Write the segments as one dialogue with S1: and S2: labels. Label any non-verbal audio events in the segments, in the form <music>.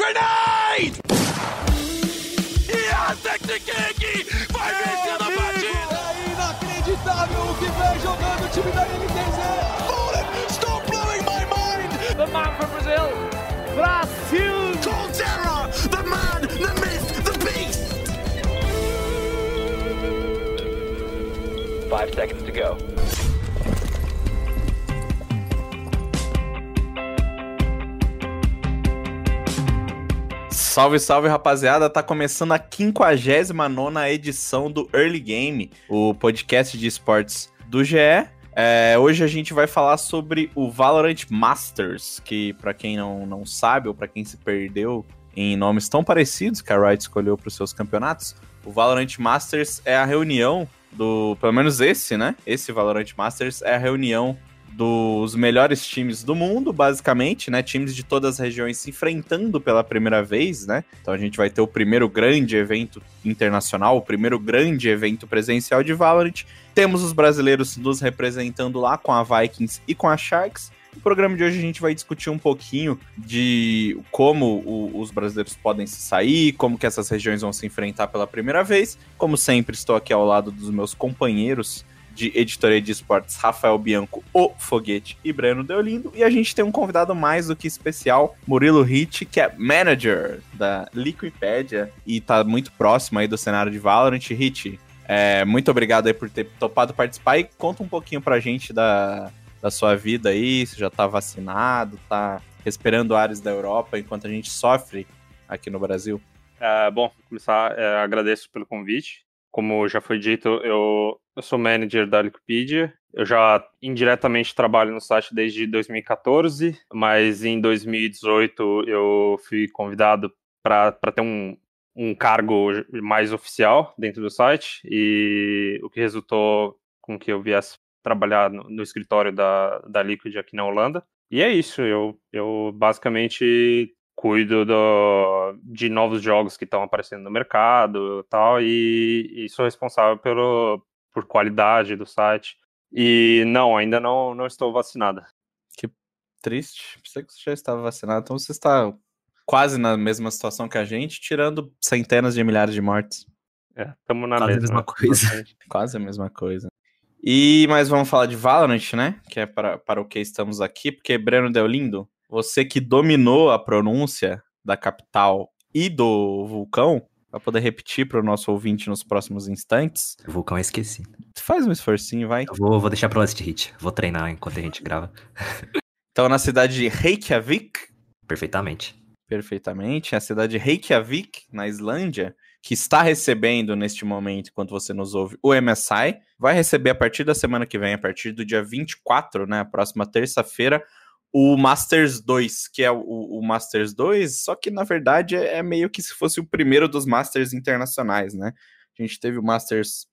S1: Grenade! Yes, Vai vencer a partida!
S2: É inacreditável o que vem jogando o time da NTZ!
S1: Fallen, stop blowing my mind!
S3: The man from Brazil, Brasil!
S1: Colterra, the man, the myth, the beast!
S4: Five seconds to go.
S5: Salve, salve rapaziada! Tá começando a 59 edição do Early Game, o podcast de esportes do GE. É, hoje a gente vai falar sobre o Valorant Masters, que para quem não, não sabe ou para quem se perdeu em nomes tão parecidos que a Riot escolheu para os seus campeonatos, o Valorant Masters é a reunião do, pelo menos esse, né? Esse Valorant Masters é a reunião dos melhores times do mundo, basicamente, né? Times de todas as regiões se enfrentando pela primeira vez, né? Então a gente vai ter o primeiro grande evento internacional, o primeiro grande evento presencial de Valorant. Temos os brasileiros nos representando lá com a Vikings e com a Sharks. No programa de hoje a gente vai discutir um pouquinho de como o, os brasileiros podem se sair, como que essas regiões vão se enfrentar pela primeira vez. Como sempre, estou aqui ao lado dos meus companheiros de editoria de esportes, Rafael Bianco, o Foguete e Breno Deolindo. E a gente tem um convidado mais do que especial, Murilo Hit, que é manager da Liquipedia e tá muito próximo aí do cenário de Valorant. Hit, é, muito obrigado aí por ter topado participar e conta um pouquinho pra gente da, da sua vida aí, se já tá vacinado, tá respirando ares da Europa enquanto a gente sofre aqui no Brasil.
S6: É, bom, começar, é, agradeço pelo convite. Como já foi dito, eu, eu sou manager da Wikipedia. Eu já indiretamente trabalho no site desde 2014, mas em 2018 eu fui convidado para ter um, um cargo mais oficial dentro do site, e o que resultou com que eu viesse trabalhar no, no escritório da, da Liquid aqui na Holanda. E é isso, eu, eu basicamente cuido do, de novos jogos que estão aparecendo no mercado tal, e, e sou responsável pelo, por qualidade do site. E não, ainda não, não estou vacinada.
S5: Que triste. Pensei que você já estava vacinado, então você está quase na mesma situação que a gente, tirando centenas de milhares de mortes.
S6: É, estamos na
S7: Quase
S6: mesma,
S7: mesma coisa. <laughs>
S5: Quase a mesma coisa. E mas vamos falar de Valorant, né? Que é para, para o que estamos aqui, porque Breno Deolindo, você que dominou a pronúncia da capital e do vulcão, vai poder repetir para o nosso ouvinte nos próximos instantes.
S7: O vulcão eu esqueci.
S5: Faz um esforcinho, vai.
S7: Eu vou, vou deixar pro Last Hit. Vou treinar enquanto a gente grava. <laughs>
S5: Então, na cidade de Reykjavik,
S7: Perfeitamente.
S5: perfeitamente, a cidade de Reykjavik, na Islândia, que está recebendo neste momento, enquanto você nos ouve, o MSI, vai receber a partir da semana que vem, a partir do dia 24, né, a próxima terça-feira, o Masters 2, que é o, o Masters 2, só que na verdade é, é meio que se fosse o primeiro dos Masters internacionais, né? A gente teve o Masters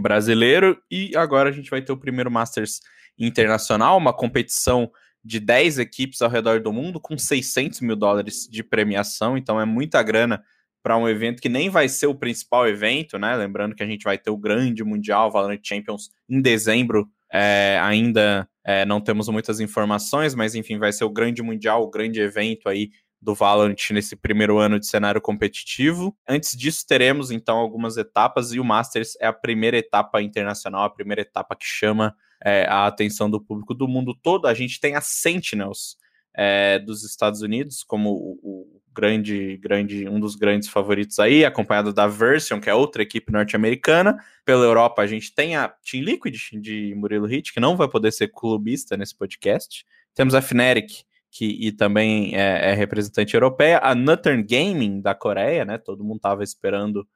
S5: brasileiro e agora a gente vai ter o primeiro Masters internacional, uma competição de 10 equipes ao redor do mundo com 600 mil dólares de premiação, então é muita grana para um evento que nem vai ser o principal evento, né? Lembrando que a gente vai ter o grande Mundial Valorant Champions em dezembro, é, ainda é, não temos muitas informações, mas enfim, vai ser o grande Mundial, o grande evento aí do Valorant nesse primeiro ano de cenário competitivo. Antes disso, teremos então algumas etapas, e o Masters é a primeira etapa internacional, a primeira etapa que chama é, a atenção do público do mundo todo. A gente tem a Sentinels é, dos Estados Unidos como o, o grande, grande, um dos grandes favoritos aí, acompanhado da Version, que é outra equipe norte-americana. Pela Europa, a gente tem a Team Liquid de Murilo Hit, que não vai poder ser clubista nesse podcast. Temos a Fnatic, que e também é, é representante europeia, a Northern Gaming da Coreia, né? Todo mundo tava esperando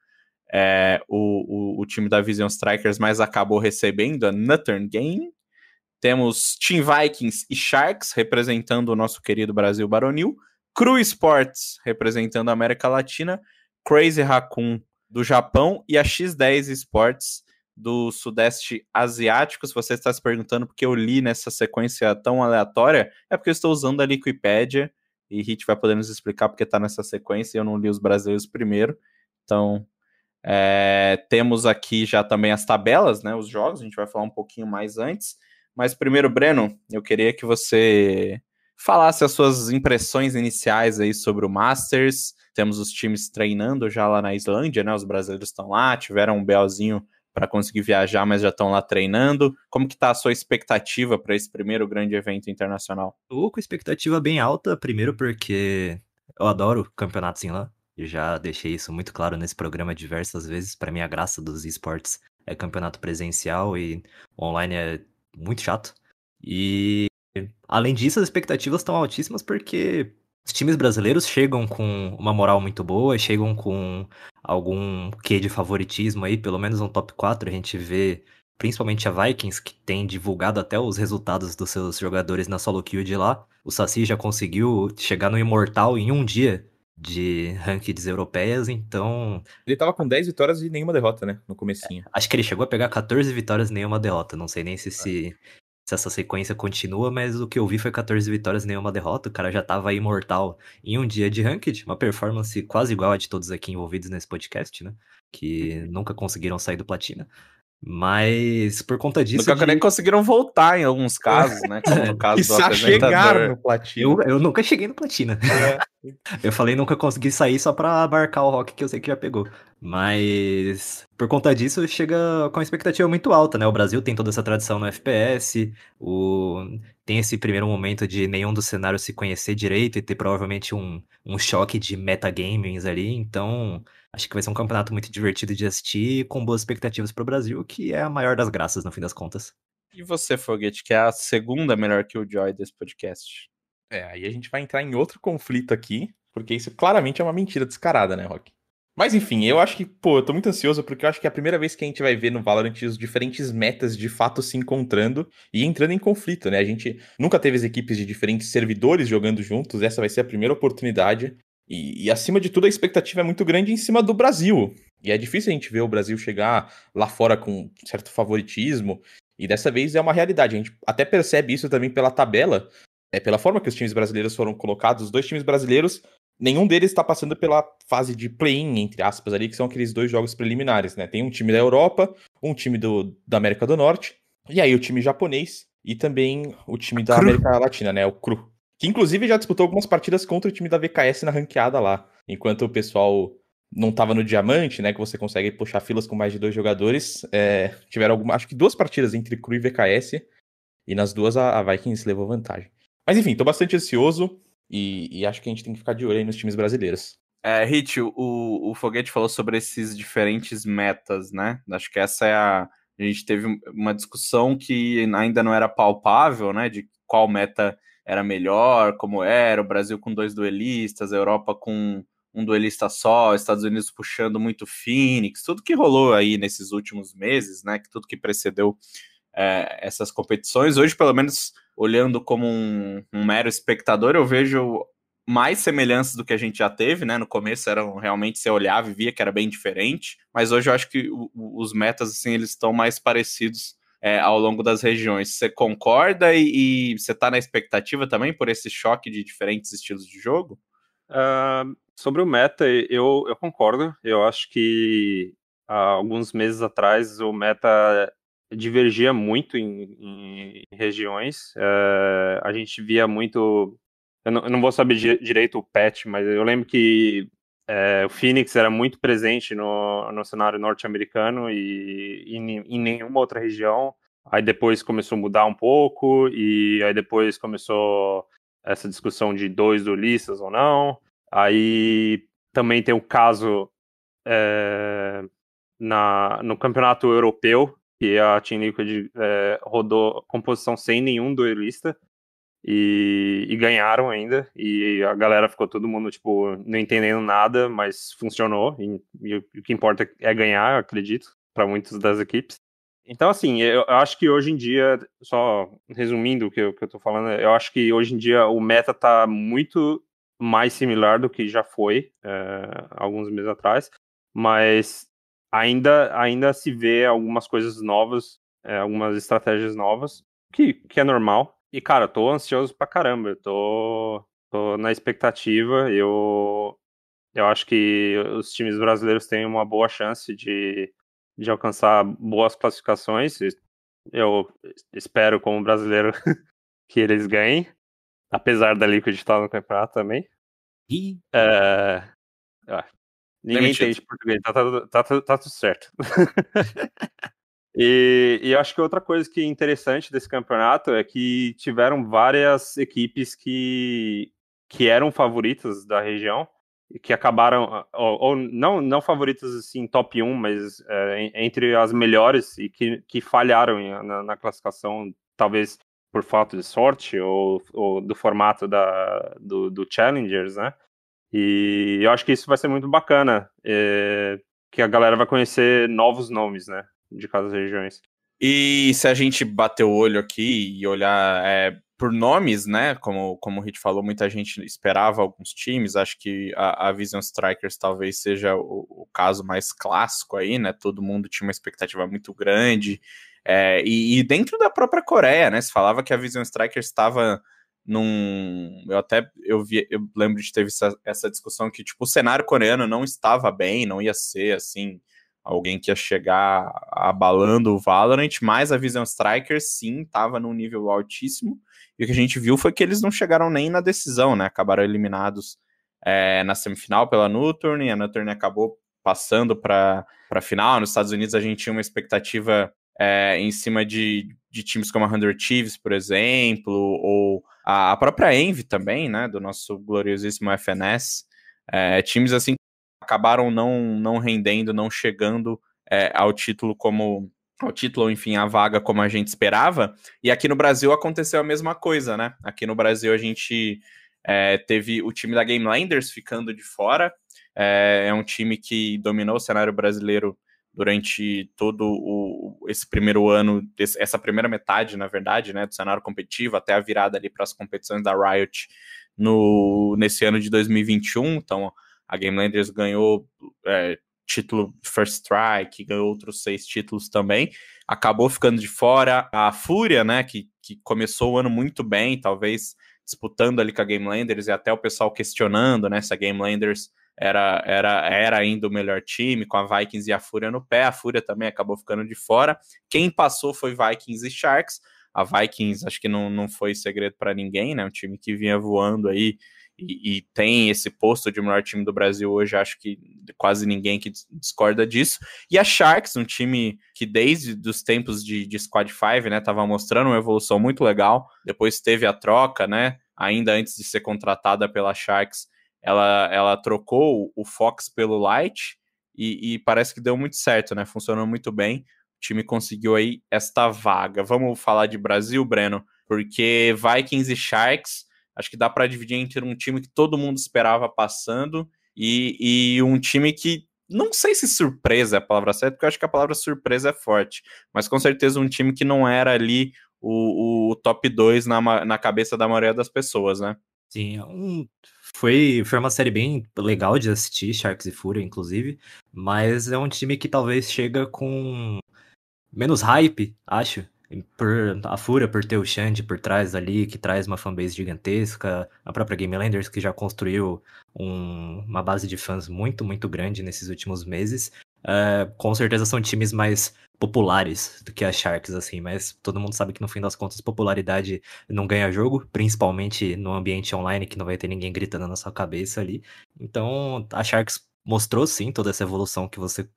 S5: é, o, o, o, time da Vision Strikers, mas acabou recebendo a Northern Gaming. Temos Team Vikings e Sharks representando o nosso querido Brasil Baronil. Cru Sports representando a América Latina. Crazy Raccoon do Japão e a X10 Sports do Sudeste Asiático. Se você está se perguntando porque eu li nessa sequência tão aleatória, é porque eu estou usando a Liquipedia e Hit vai poder nos explicar porque está nessa sequência e eu não li os brasileiros primeiro. Então, é, temos aqui já também as tabelas, né, os jogos, a gente vai falar um pouquinho mais antes. Mas primeiro, Breno, eu queria que você falasse as suas impressões iniciais aí sobre o Masters. Temos os times treinando já lá na Islândia, né? Os brasileiros estão lá, tiveram um belzinho para conseguir viajar, mas já estão lá treinando. Como que tá a sua expectativa para esse primeiro grande evento internacional?
S7: Tô com expectativa bem alta, primeiro porque eu adoro campeonatos em lá. Eu já deixei isso muito claro nesse programa diversas vezes. Para mim, a graça dos esportes é campeonato presencial e online é muito chato. E além disso, as expectativas estão altíssimas porque os times brasileiros chegam com uma moral muito boa, chegam com algum quê de favoritismo aí, pelo menos no top 4 a gente vê principalmente a Vikings, que tem divulgado até os resultados dos seus jogadores na solo queue de lá. O Saci já conseguiu chegar no Imortal em um dia de rankings europeias, então...
S4: Ele tava com 10 vitórias e nenhuma derrota, né, no comecinho.
S7: Acho que ele chegou a pegar 14 vitórias e nenhuma derrota, não sei nem se, se se essa sequência continua, mas o que eu vi foi 14 vitórias e nenhuma derrota. O cara já tava imortal em um dia de ranked, uma performance quase igual a de todos aqui envolvidos nesse podcast, né? Que nunca conseguiram sair do platina. Mas por conta disso.
S5: Nunca
S7: de...
S5: nem conseguiram voltar em alguns casos, né? Como no <laughs> caso do
S4: chegar no platina.
S7: Eu, eu nunca cheguei no platina. É. <laughs> eu falei nunca consegui sair só pra abarcar o rock que eu sei que já pegou. Mas por conta disso chega com uma expectativa muito alta, né? O Brasil tem toda essa tradição no FPS, o... tem esse primeiro momento de nenhum dos cenários se conhecer direito e ter provavelmente um, um choque de metagamings ali, então acho que vai ser um campeonato muito divertido de assistir com boas expectativas para o Brasil, que é a maior das graças no fim das contas.
S5: E você, Foguete, que é a segunda melhor que o Joy desse podcast?
S4: É, aí a gente vai entrar em outro conflito aqui, porque isso claramente é uma mentira descarada, né, Rock? Mas enfim, eu acho que, pô, eu tô muito ansioso porque eu acho que é a primeira vez que a gente vai ver no Valorant os diferentes metas de fato se encontrando e entrando em conflito, né? A gente nunca teve as equipes de diferentes servidores jogando juntos, essa vai ser a primeira oportunidade. E, e, acima de tudo, a expectativa é muito grande em cima do Brasil. E é difícil a gente ver o Brasil chegar lá fora com certo favoritismo. E dessa vez é uma realidade. A gente até percebe isso também pela tabela, é pela forma que os times brasileiros foram colocados. Os dois times brasileiros nenhum deles está passando pela fase de play-in, entre aspas, ali, que são aqueles dois jogos preliminares, né? Tem um time da Europa, um time do, da América do Norte, e aí o time japonês e também o time da Cru. América Latina, né? O CRU. Que inclusive já disputou algumas partidas contra o time da VKS na ranqueada lá. Enquanto o pessoal não estava no diamante, né? Que você consegue puxar filas com mais de dois jogadores. É, tiveram algumas, acho que duas partidas entre CRU e VKS. E nas duas a, a Vikings levou vantagem. Mas enfim, tô bastante ansioso. E, e, acho que a gente tem que ficar de olho aí nos times brasileiros.
S5: É, Hit, o, o Foguete falou sobre esses diferentes metas, né? Acho que essa é a. A gente teve uma discussão que ainda não era palpável, né? De qual meta era melhor, como era, o Brasil com dois duelistas, a Europa com um duelista só, Estados Unidos puxando muito Phoenix, tudo que rolou aí nesses últimos meses, né? Que tudo que precedeu é, essas competições. Hoje, pelo menos, olhando como um, um, mero espectador, eu vejo mais semelhanças do que a gente já teve, né? No começo eram realmente você olhava e via que era bem diferente, mas hoje eu acho que o, os metas assim eles estão mais parecidos é, ao longo das regiões. Você concorda e, e você está na expectativa também por esse choque de diferentes estilos de jogo?
S6: Uh, sobre o meta, eu, eu concordo. Eu acho que há alguns meses atrás o meta divergia muito em, em regiões. É, a gente via muito. Eu não, eu não vou saber di direito o patch, mas eu lembro que é, o Phoenix era muito presente no, no cenário norte-americano e, e em nenhuma outra região. Aí depois começou a mudar um pouco, e aí depois começou essa discussão de dois duelistas ou não. Aí também tem o caso é, na, no campeonato europeu, que a Team Liquid é, rodou composição sem nenhum duelista e, e, ganharam ainda. E a galera ficou todo mundo, tipo, não entendendo nada, mas funcionou. E, e o que importa é ganhar, acredito, para muitas das equipes. Então, assim, eu, acho que hoje em dia, só resumindo o que, eu, que eu tô falando, eu acho que hoje em dia o meta tá muito mais similar do que já foi é, alguns meses atrás, mas ainda, ainda se vê algumas coisas novas, é, algumas estratégias novas, que, que é normal. E, cara, tô ansioso pra caramba, eu tô, tô na expectativa, eu, eu acho que os times brasileiros têm uma boa chance de, de alcançar boas classificações, eu espero como brasileiro <laughs> que eles ganhem. apesar da Liquid estar no campeonato também.
S7: E
S6: É... ah, ninguém
S5: Demitido.
S6: entende português, tá, tudo- tá, tudo- tá tudo certo. <laughs> e, e eu acho que outra coisa que é interessante desse campeonato é que tiveram várias equipes que, que eram favoritas da região e que acabaram, ou, ou não, não favoritas assim, top 1, mas é, en- entre as melhores e que, que falharam na, na classificação, talvez por falta de sorte ou, ou do formato da, do, do Challengers, né? E eu acho que isso vai ser muito bacana, é, que a galera vai conhecer novos nomes, né? De cada regiões.
S5: E se a gente bater o olho aqui e olhar é, por nomes, né? Como, como o Hit falou, muita gente esperava alguns times. Acho que a, a Vision Strikers talvez seja o, o caso mais clássico aí, né? Todo mundo tinha uma expectativa muito grande. É, e, e dentro da própria Coreia, né? Se falava que a Vision Strikers estava num. Eu até eu vi, eu lembro de ter essa discussão que tipo, o cenário coreano não estava bem, não ia ser assim alguém que ia chegar abalando o Valorant, mas a Vision Strikers sim estava num nível altíssimo. E o que a gente viu foi que eles não chegaram nem na decisão, né? Acabaram eliminados é, na semifinal pela Nuturn, e a Nuturn acabou passando para a final. Nos Estados Unidos a gente tinha uma expectativa é, em cima de, de times como a 100 Thieves, por exemplo, ou a, a própria Envy também, né? Do nosso gloriosíssimo FNS. É, times assim acabaram não, não rendendo, não chegando é, ao título como ao título, enfim, a vaga como a gente esperava. E aqui no Brasil aconteceu a mesma coisa, né? Aqui no Brasil a gente é, teve o time da Game Landers ficando de fora. É, é um time que dominou o cenário brasileiro durante todo o, esse primeiro ano, essa primeira metade, na verdade, né, do cenário competitivo, até a virada ali para as competições da Riot no, nesse ano de 2021. Então, a Game Landers ganhou é, título First Strike, ganhou outros seis títulos também. Acabou ficando de fora a Fúria, né, que, que começou o ano muito bem, talvez disputando ali com a Game Landers e até o pessoal questionando, né, se a Game Landers era, era, era ainda o melhor time, com a Vikings e a Fúria no pé. A Fúria também acabou ficando de fora. Quem passou foi Vikings e Sharks. A Vikings, acho que não, não foi segredo para ninguém, né? Um time que vinha voando aí e, e, tem esse posto de melhor time do Brasil hoje, acho que quase ninguém que discorda disso. E a Sharks, um time que desde os tempos de, de Squad 5, né, tava mostrando uma evolução muito legal. Depois teve a troca, né? Ainda antes de ser contratada pela Sharks, ela, ela trocou o Fox pelo Light e, e, parece que deu muito certo, né? Funcionou muito bem. O time conseguiu aí esta vaga. Vamos falar de Brasil, Breno, porque Vikings e Sharks acho que dá para dividir entre um time que todo mundo esperava passando e, e um time que não sei se surpresa é a palavra certa, porque eu acho que a palavra surpresa é forte, mas com certeza um time que não era ali o, o top 2 na, na cabeça da maioria das pessoas, né?
S7: Sim, um, foi, foi uma série bem legal de assistir, Sharks e Fúria, inclusive, mas é um time que talvez chega com menos hype, acho, por a Fúria por ter o Xande por trás ali, que traz uma fanbase gigantesca, a própria Game Landers que já construiu um, uma base de fãs muito, muito grande nesses últimos meses. Uh, com certeza são times mais populares do que a Sharks, assim, mas todo mundo sabe que no fim das contas popularidade não ganha jogo, principalmente no ambiente online que não vai ter ninguém gritando na sua cabeça ali. Então a Sharks mostrou sim toda essa evolução que você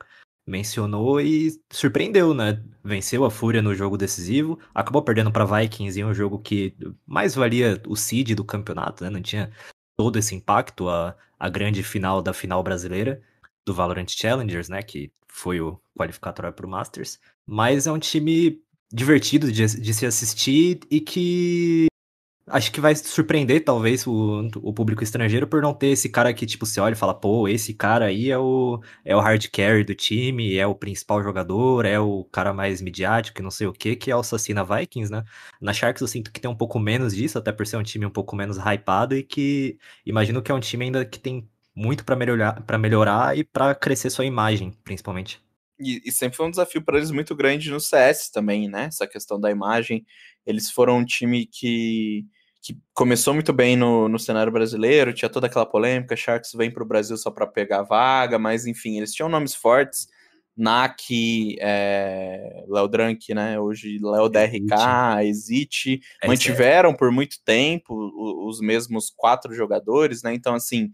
S7: mencionou e surpreendeu, né? Venceu a Fúria no jogo decisivo, acabou perdendo para Vikings em um jogo que mais valia o seed do campeonato, né? Não tinha todo esse impacto a, a grande final da final brasileira do Valorant Challengers, né? Que foi o qualificatório para o Masters. Mas é um time divertido de, de se assistir e que acho que vai surpreender, talvez, o, o público estrangeiro por não ter esse cara que, tipo, você olha e fala, pô, esse cara aí é o, é o hard carry do time, é o principal jogador, é o cara mais midiático não sei o que, que é o Assassina Vikings, né? Na Sharks eu sinto que tem um pouco menos disso, até por ser um time um pouco menos hypado e que imagino que é um time ainda que tem muito para melhorar, pra melhorar e para crescer sua imagem, principalmente.
S5: E, e, sempre foi um desafio para eles muito grande no CS também, né? Essa questão da imagem. Eles foram um time que, que começou muito bem no, no cenário brasileiro, tinha toda aquela polêmica, Sharks vem para o Brasil só para pegar vaga, mas enfim, eles tinham nomes fortes, NAC, é, Léo Drank, né? Hoje Léo DRK, Exit,
S7: É,
S5: mantiveram por muito tempo o- os mesmos quatro jogadores, né? Então, assim,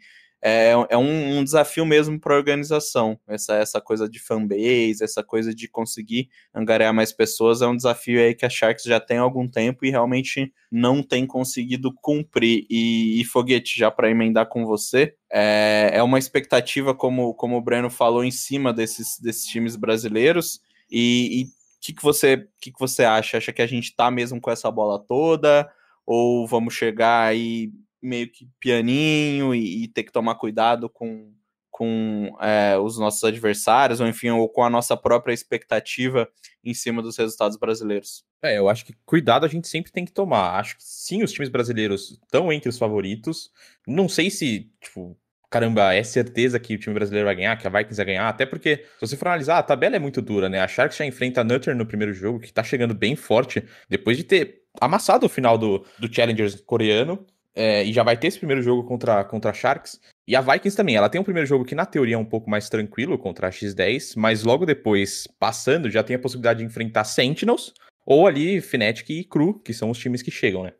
S5: é, é um, um desafio mesmo para a organização. Essa, essa coisa de fanbase, essa coisa de conseguir angariar mais pessoas é um desafio aí que a Sharks já tem há algum tempo e realmente não tem conseguido cumprir. E, e Foguete, já para emendar com você, é, é uma expectativa, como, como o Breno falou, em cima desses, desses times brasileiros. E o que, que, você, que, que você acha? Acha que a gente tá mesmo com essa bola toda? Ou vamos chegar aí meio que pianinho e, e ter que tomar cuidado com, com é, os nossos adversários, ou enfim, ou com a nossa própria expectativa em cima dos resultados brasileiros?
S4: É, eu acho que cuidado a gente sempre tem que tomar. Acho que sim, os times brasileiros estão entre os favoritos. Não sei se, tipo, caramba, é certeza que o time brasileiro vai ganhar, que a Vikings vai ganhar, até porque, se você for analisar, a tabela é muito dura, né? A Sharks já enfrenta a Nutter no primeiro jogo, que tá chegando bem forte, depois de ter amassado o final do, do Challengers coreano, é, e já vai ter esse primeiro jogo contra, contra a Sharks. E a Vikings também, ela tem um primeiro jogo que na teoria é um pouco mais tranquilo contra a X10, mas logo depois, passando, já tem a possibilidade de enfrentar Sentinels, ou ali Fnatic e Cru, que são os times que chegam, né?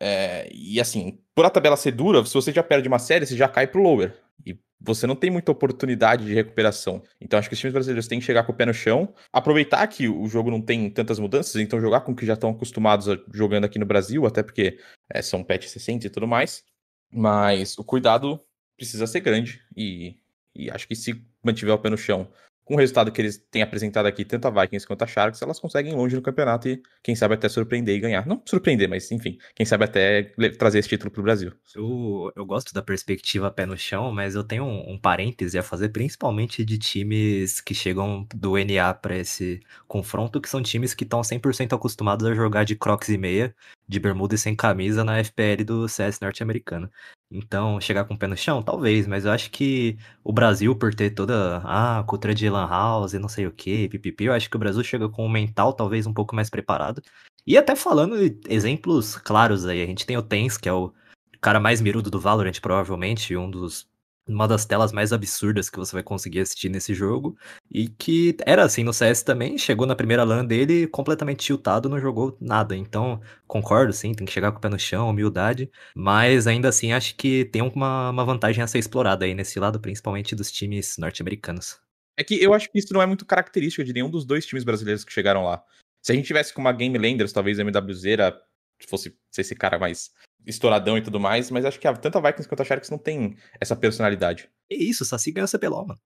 S4: É, e assim, por a tabela ser dura, se você já perde uma série, você já cai pro lower. E você não tem muita oportunidade de recuperação. Então acho que os times brasileiros têm que chegar com o pé no chão, aproveitar que o jogo não tem tantas mudanças, então jogar com o que já estão acostumados a, jogando aqui no Brasil, até porque é, são patch 60 e tudo mais. Mas o cuidado precisa ser grande e, e acho que se mantiver o pé no chão com o resultado que eles têm apresentado aqui, tanto a Vikings quanto a Sharks, elas conseguem ir longe no campeonato e, quem sabe, até surpreender e ganhar. Não surpreender, mas enfim, quem sabe até trazer esse título pro Brasil.
S7: Eu, eu gosto da perspectiva pé no chão, mas eu tenho um, um parêntese a fazer, principalmente de times que chegam do NA para esse confronto, que são times que estão 100% acostumados a jogar de crocs e meia, de bermuda e sem camisa na FPL do CS norte-americano. Então, chegar com o pé no chão? Talvez, mas eu acho que o Brasil, por ter toda a ah, cultura de Lan House e não sei o que, pipipi, eu acho que o Brasil chega com um mental talvez um pouco mais preparado. E até falando exemplos claros aí, a gente tem o Tens, que é o cara mais mirudo do Valorant, provavelmente, um dos uma das telas mais absurdas que você vai conseguir assistir nesse jogo. E que era assim no CS também, chegou na primeira LAN dele completamente tiltado, não jogou nada. Então, concordo, sim, tem que chegar com o pé no chão, humildade. Mas ainda assim, acho que tem uma, uma vantagem a ser explorada aí nesse lado, principalmente dos times norte-americanos.
S4: É que eu acho que isso não é muito característica de nenhum dos dois times brasileiros que chegaram lá. Se a gente tivesse com uma Game Landers, talvez a MWZ fosse ser esse cara mais estouradão e tudo mais, mas acho que a, tanto a Vikings quanto a Sharks não tem essa personalidade.
S7: É isso, Saci ganhou o CBLOL, mano.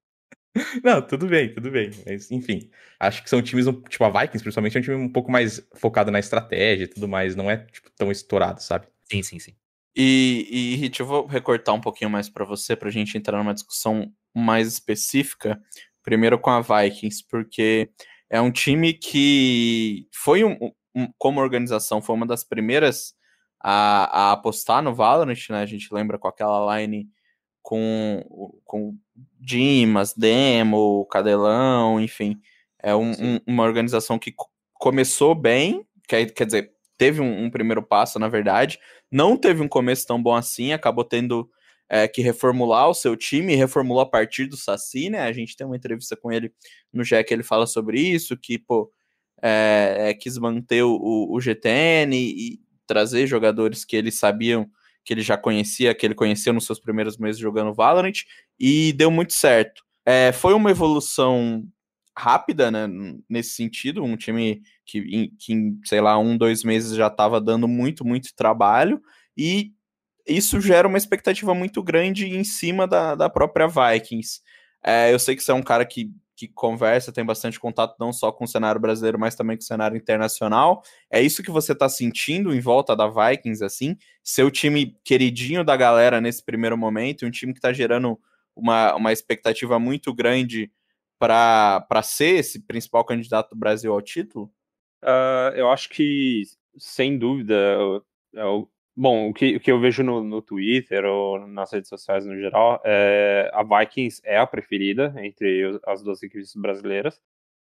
S7: <laughs>
S4: Não, tudo bem, tudo bem. Mas, enfim, acho que são times, tipo, a Vikings, principalmente, é um time um pouco mais focado na estratégia e tudo mais, não é, tipo, tão estourado, sabe?
S7: Sim, sim, sim.
S5: E, e Hit, eu vou recortar um pouquinho mais para você, pra gente entrar numa discussão mais específica, primeiro com a Vikings, porque é um time que foi, um, um como organização, foi uma das primeiras a, a, apostar no Valorant, né? A gente lembra com aquela line com, com Dimas, Demo, Cadelão, enfim. É um, um, uma organização que começou bem, quer, quer dizer, teve um, um, primeiro passo, na verdade. Não teve um começo tão bom assim, acabou tendo é, que reformular o seu time, reformulou a partir do Saci, né? A gente tem uma entrevista com ele no que ele fala sobre isso, que, pô, é, é, quis manter o, o GTN e trazer jogadores que eles sabiam que ele já conhecia, que ele conheceu nos seus primeiros meses jogando Valorant, e deu muito certo. É, foi uma evolução rápida, né, nesse sentido, um time que em, que sei lá, um, dois meses já estava dando muito, muito trabalho, e isso gera uma expectativa muito grande em cima da, da própria Vikings. É, eu sei que você é um cara que que conversa, tem bastante contato não só com o cenário brasileiro, mas também com o cenário internacional. É isso que você está sentindo em volta da Vikings, assim? Seu time queridinho da galera nesse primeiro momento, um time que está gerando uma, uma expectativa muito grande para ser esse principal candidato do Brasil ao título?
S6: Uh, eu acho que, sem dúvida, é o, Bom, o que, o que eu vejo no, no Twitter ou nas redes sociais no geral, é, a Vikings é a preferida entre as duas equipes brasileiras.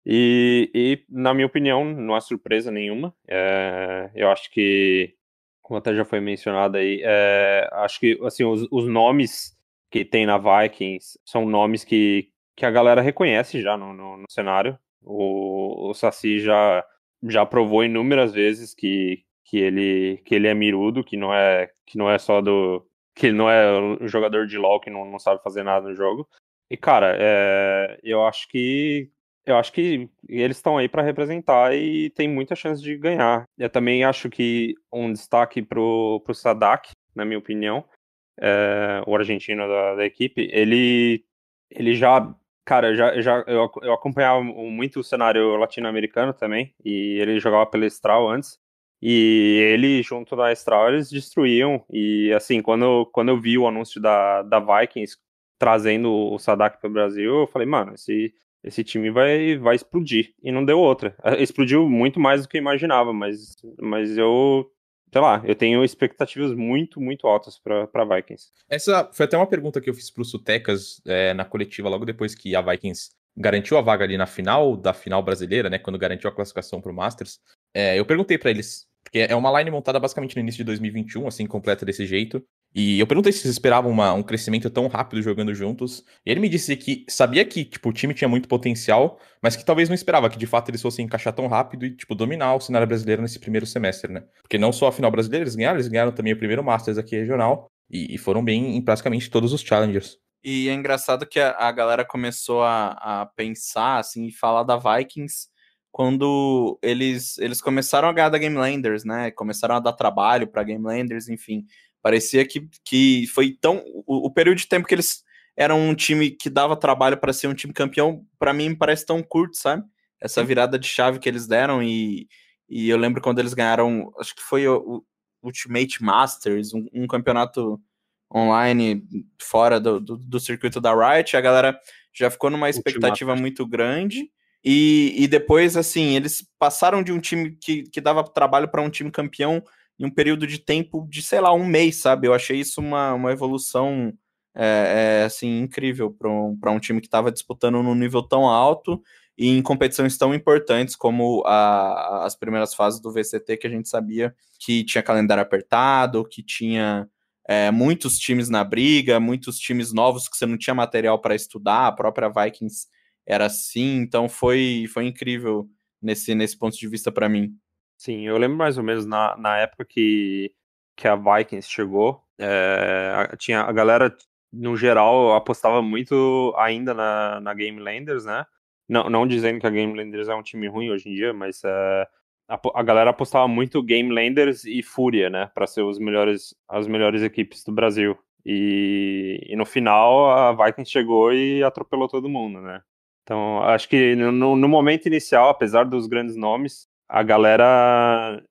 S6: E, e, na minha opinião, não há surpresa nenhuma. É, eu acho que, como até já foi mencionado aí, é, acho que assim, os, os, nomes que tem na Vikings são nomes que que a galera reconhece já no, no, no cenário. O, o Saci já, já provou inúmeras vezes que, que, ele, que ele é mirudo, que não é, que não é só do. que ele não é um jogador de LoL que não, não sabe fazer nada no jogo. E, cara, é, eu acho que. Eu acho que eles estão aí para representar e tem muita chance de ganhar. Eu também acho que um destaque pro, pro Sadak, na minha opinião, é, o argentino da, da equipe, ele, ele já Cara, já, já, eu, eu acompanhava muito o cenário latino-americano também, e ele jogava pela Estral antes, e ele, junto da Estral, eles destruíam, e assim, quando, quando eu vi o anúncio da, da Vikings trazendo o Sadak para o Brasil, eu falei, mano, esse, esse time vai, vai explodir, e não deu outra. Explodiu muito mais do que eu imaginava, mas, mas eu sei lá, eu tenho expectativas muito, muito altas para Vikings.
S4: Essa foi até uma pergunta que eu fiz para os Sutecas é, na coletiva logo depois que a Vikings garantiu a vaga ali na final da final brasileira, né, quando garantiu a classificação para o Masters. É, eu perguntei para eles, porque é uma line montada basicamente no início de 2021, assim, completa desse jeito. E eu perguntei se eles esperavam uma, um crescimento tão rápido jogando juntos. E ele me disse que sabia que tipo, o time tinha muito potencial, mas que talvez não esperava que de fato eles fossem encaixar tão rápido e tipo, dominar o cenário brasileiro nesse primeiro semestre, né? Porque não só a final brasileira eles ganharam, eles ganharam também o primeiro Masters aqui regional e, e foram bem em praticamente todos os Challengers.
S5: E é engraçado que a, a galera começou a, a pensar assim e falar da Vikings quando eles, eles começaram a ganhar da Game Landers, né? Começaram a dar trabalho para Game Landers, enfim. Parecia que, que foi tão. O, o, período de tempo que eles eram um time que dava trabalho para ser um time campeão, para mim parece tão curto, sabe? Essa virada de chave que eles deram e, e eu lembro quando eles ganharam, acho que foi o, o Ultimate Masters, um, um, campeonato online fora do, do, do, circuito da Riot, a galera já ficou numa expectativa muito grande. E, e depois, assim, eles passaram de um time que, que dava trabalho para um time campeão em um período de tempo de, sei lá, um mês, sabe? Eu achei isso uma, uma evolução é, é, assim, incrível para um, um time que estava disputando num nível tão alto e em competições tão importantes como a, as primeiras fases do VCT, que a gente sabia que tinha calendário apertado, que tinha é, muitos times na briga, muitos times novos que você não tinha material para estudar, a própria Vikings era assim, então foi, foi incrível nesse, nesse ponto de vista para mim.
S6: Sim, eu lembro mais ou menos na, na época que, que a Vikings chegou, é, tinha a galera, no geral, apostava muito ainda na, na Game Landers, né? Não, não dizendo que a Game Landers é um time ruim hoje em dia, mas é, a, a, galera apostava muito Game Landers e Fúria, né? Para ser os melhores, as melhores equipes do Brasil. E, e, no final a Vikings chegou e atropelou todo mundo, né? Então acho que no, no momento inicial, apesar dos grandes nomes, a galera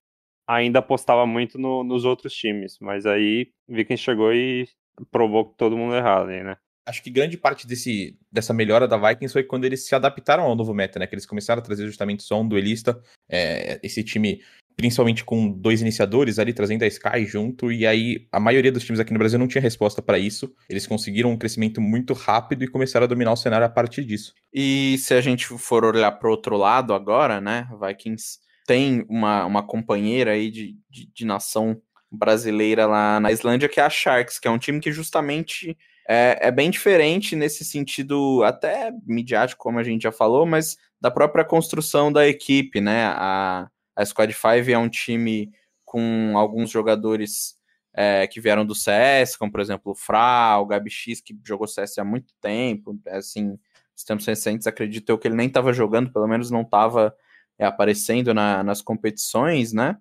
S6: ainda apostava muito no, nos outros times, mas aí vi quem chegou e provou que todo mundo errado né?
S4: Acho que grande parte desse, dessa melhora da Vikings foi quando eles se adaptaram ao novo meta, né? Que eles começaram a trazer justamente só um duelista, é, esse time principalmente com dois iniciadores ali, trazendo a Sky junto, e aí a maioria dos times aqui no Brasil não tinha resposta para isso. Eles conseguiram um crescimento muito rápido e começaram a dominar o cenário a partir disso.
S5: E se a gente for olhar para outro lado agora, né? Vikings tem uma, uma companheira aí de, de, de, nação brasileira lá na Islândia, que é a Sharks, que é um time que justamente é, é bem diferente nesse sentido, até midiático, como a gente já falou, mas da própria construção da equipe, né? A, a Squad 5 é um time com alguns jogadores é, que vieram do CS, como por exemplo o Fra, o Gabi X, que jogou CS há muito tempo, é, assim, nos tempos recentes, acredito eu que ele nem estava jogando, pelo menos não estava é, aparecendo na, nas competições, né?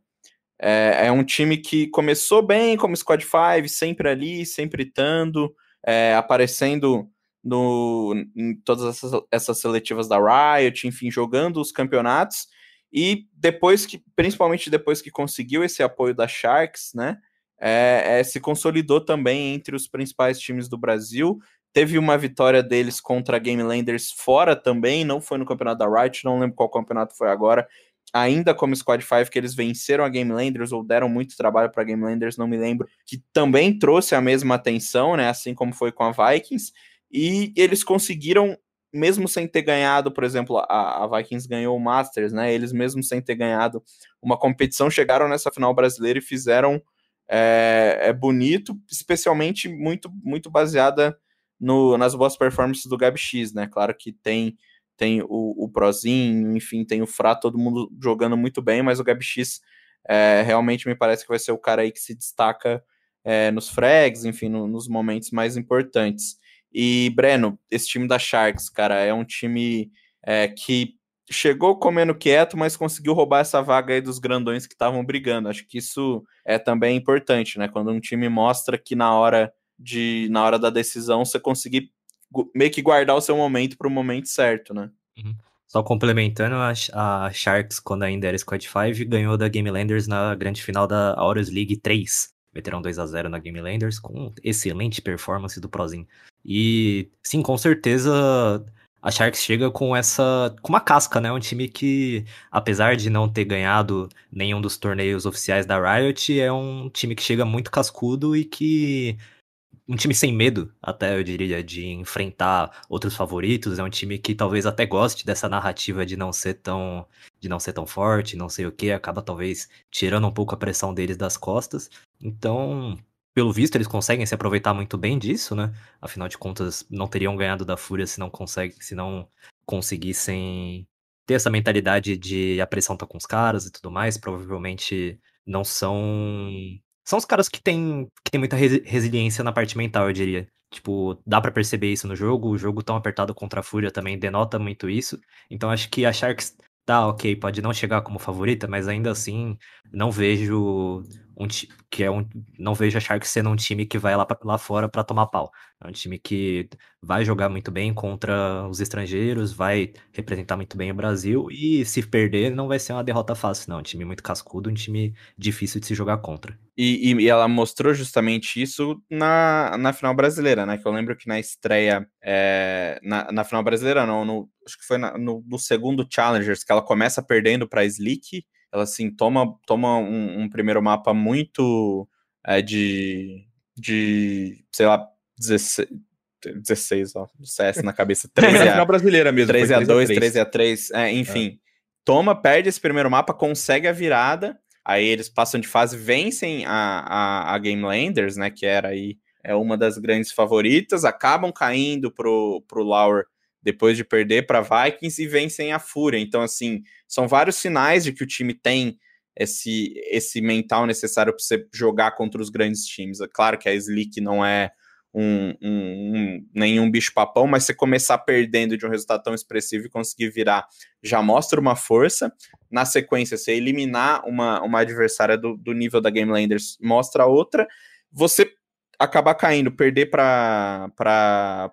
S5: É, é, um time que começou bem como Squad 5, sempre ali, sempre estando, é, aparecendo no, em todas essas, essas seletivas da Riot, enfim, jogando os campeonatos. E depois que, principalmente depois que conseguiu esse apoio da Sharks, né? É, é, se consolidou também entre os principais times do Brasil. Teve uma vitória deles contra a Game Landers fora também, não foi no campeonato da Riot, não lembro qual campeonato foi agora. Ainda como Squad 5, que eles venceram a Game Landers ou deram muito trabalho para a Game Landers, não me lembro, que também trouxe a mesma atenção, né? Assim como foi com a Vikings. E eles conseguiram, mesmo sem ter ganhado, por exemplo, a, a Vikings ganhou o Masters, né? Eles mesmo sem ter ganhado uma competição, chegaram nessa final brasileira e fizeram é, é bonito, especialmente muito, muito baseada no, nas boas performances do Gabi X, né? Claro que tem tem o, o Prozinho, enfim, tem o Fra, todo mundo jogando muito bem, mas o Gabi X é, realmente me parece que vai ser o cara aí que se destaca é, nos frags, enfim, no, nos momentos mais importantes. E, Breno, esse time da Sharks, cara, é um time é, que chegou comendo quieto, mas conseguiu roubar essa vaga aí dos grandões que estavam brigando. Acho que isso é também importante, né? Quando um time mostra que na hora de na hora da decisão você conseguir meio que guardar o seu momento para o momento certo, né?
S7: Uhum. Só complementando, a, a, Sharks, quando ainda era Squad 5, ganhou da Game Landers na grande final da Auros League 3. Meteram 2 a 0 na Game Landers com excelente performance do Prozin. E sim, com certeza a Sharks chega com essa. com uma casca, né? Um time que, apesar de não ter ganhado nenhum dos torneios oficiais da Riot, é um time que chega muito cascudo e que um time sem medo, até eu diria, de enfrentar outros favoritos. É um time que talvez até goste dessa narrativa de não ser tão, de não ser tão forte, não sei o que, acaba talvez tirando um pouco a pressão deles das costas. Então, pelo visto, eles conseguem se aproveitar muito bem disso, né? Afinal de contas, não teriam ganhado da Fúria se não consegue, se não conseguissem ter essa mentalidade de a pressão tá com os caras e tudo mais. Provavelmente não são são os caras que têm, que têm muita resiliência na parte mental, eu diria. Tipo, dá para perceber isso no jogo. O jogo tão apertado contra a Fúria também denota muito isso. Então acho que a Sharks tá ok, pode não chegar como favorita, mas ainda assim não vejo um que é um não vejo a Sharks sendo um time que vai lá, lá fora para tomar pau. É um time que vai jogar muito bem contra os estrangeiros, vai representar muito bem o Brasil e se perder não vai ser uma derrota fácil, não. É um time muito cascudo, um time difícil de se jogar contra.
S5: E, e, ela mostrou justamente isso na, na final brasileira, né? Que eu lembro que na estreia, é, na, na final brasileira, não, no, acho que foi na, no, no segundo Challengers, que ela começa perdendo para Slick ela assim toma, toma um, um primeiro mapa muito é, de, de, sei lá, 16, 16 ó, CS na cabeça. <laughs>
S4: 13 a, final brasileira mesmo.
S5: 13 a 2, 13 a 3, é, enfim. É. Toma, perde esse primeiro mapa, consegue a virada, aí eles passam de fase, vencem a, a, a Game Landers, né, que era aí é uma das grandes favoritas, acabam caindo pro, pro Lauer depois de perder para Vikings e vencem a Fúria. Então, assim, são vários sinais de que o time tem esse, esse mental necessário para você jogar contra os grandes times. É claro que a Slick não é um, um, um, nenhum bicho-papão, mas você começar perdendo de um resultado tão expressivo e conseguir virar já mostra uma força. Na sequência, você eliminar uma, uma adversária do, do nível da Game Landers mostra outra. Você acabar caindo, perder para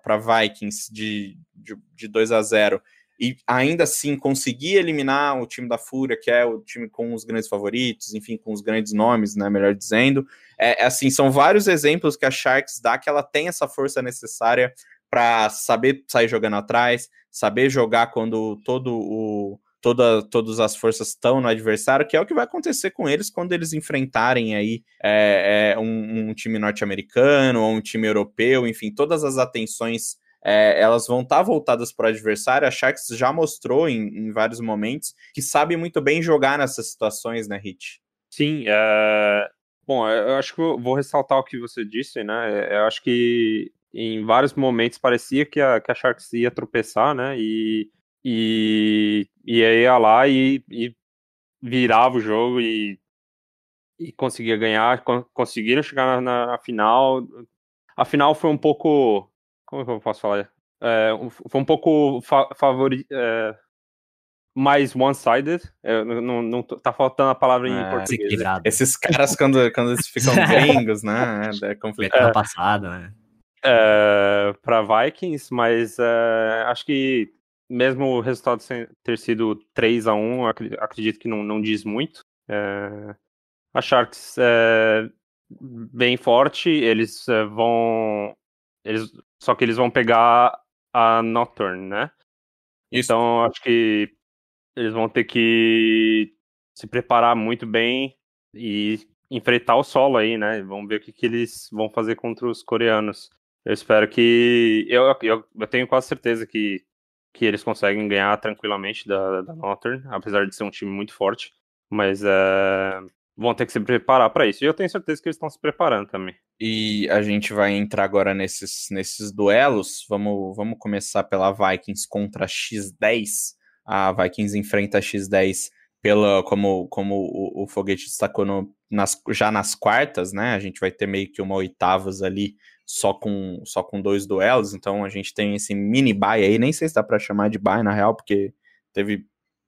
S5: Vikings de, de, de 2 a 0 e ainda assim conseguir eliminar o time da Fúria, que é o time com os grandes favoritos, enfim, com os grandes nomes, né, melhor dizendo. É, é assim, são vários exemplos que a Sharks dá que ela tem essa força necessária para saber sair jogando atrás, saber jogar quando todo o toda, todas as forças estão no adversário, que é o que vai acontecer com eles quando eles enfrentarem aí é, é, um, um, time norte-americano ou um time europeu, enfim, todas as atenções é, elas vão estar tá voltadas para o adversário. A Sharks já mostrou em, em, vários momentos que sabe muito bem jogar nessas situações, né, Hit?
S6: Sim, é... bom, eu acho que eu vou ressaltar o que você disse, né? Eu acho que em vários momentos parecia que a, que a Sharks ia tropeçar, né? E e, e ia lá e, e virava o jogo e, e conseguia ganhar, conseguiram chegar na, na, final. A final foi um pouco. Como é que eu posso falar? É, foi um pouco fa favorito. É, mais one-sided. É, não, não, tá faltando a palavra em é, português.
S5: Esses caras, quando, quando eles ficam gringos, né? <laughs> É complicado.
S7: É, passada, né?
S6: É, para Vikings, mas é, acho que mesmo o resultado ter sido 3 a 1 acredito que não, não diz muito. É, a Sharks é bem forte, eles é, vão. Eles, só que eles vão pegar a Nocturne, né? Isso. Então acho que eles vão ter que se preparar muito bem e enfrentar o solo aí, né? Vamos ver o que, que eles vão fazer contra os coreanos. Eu espero que. Eu, eu, eu tenho quase certeza que que eles conseguem ganhar tranquilamente da, da Northern, apesar de ser um time muito forte. Mas é, vão ter que se preparar para isso. E eu tenho certeza que eles estão se preparando também.
S5: E a gente vai entrar agora nesses, nesses duelos. Vamos, vamos começar pela Vikings contra a X10. A Vikings enfrenta a X10 pela, como, como o, o Foguete destacou no, nas, já nas quartas, né? A gente vai ter meio que uma oitavas ali só com, só com dois duelos. Então a gente tem esse mini bye aí. Nem sei se dá para chamar de bye na real, porque teve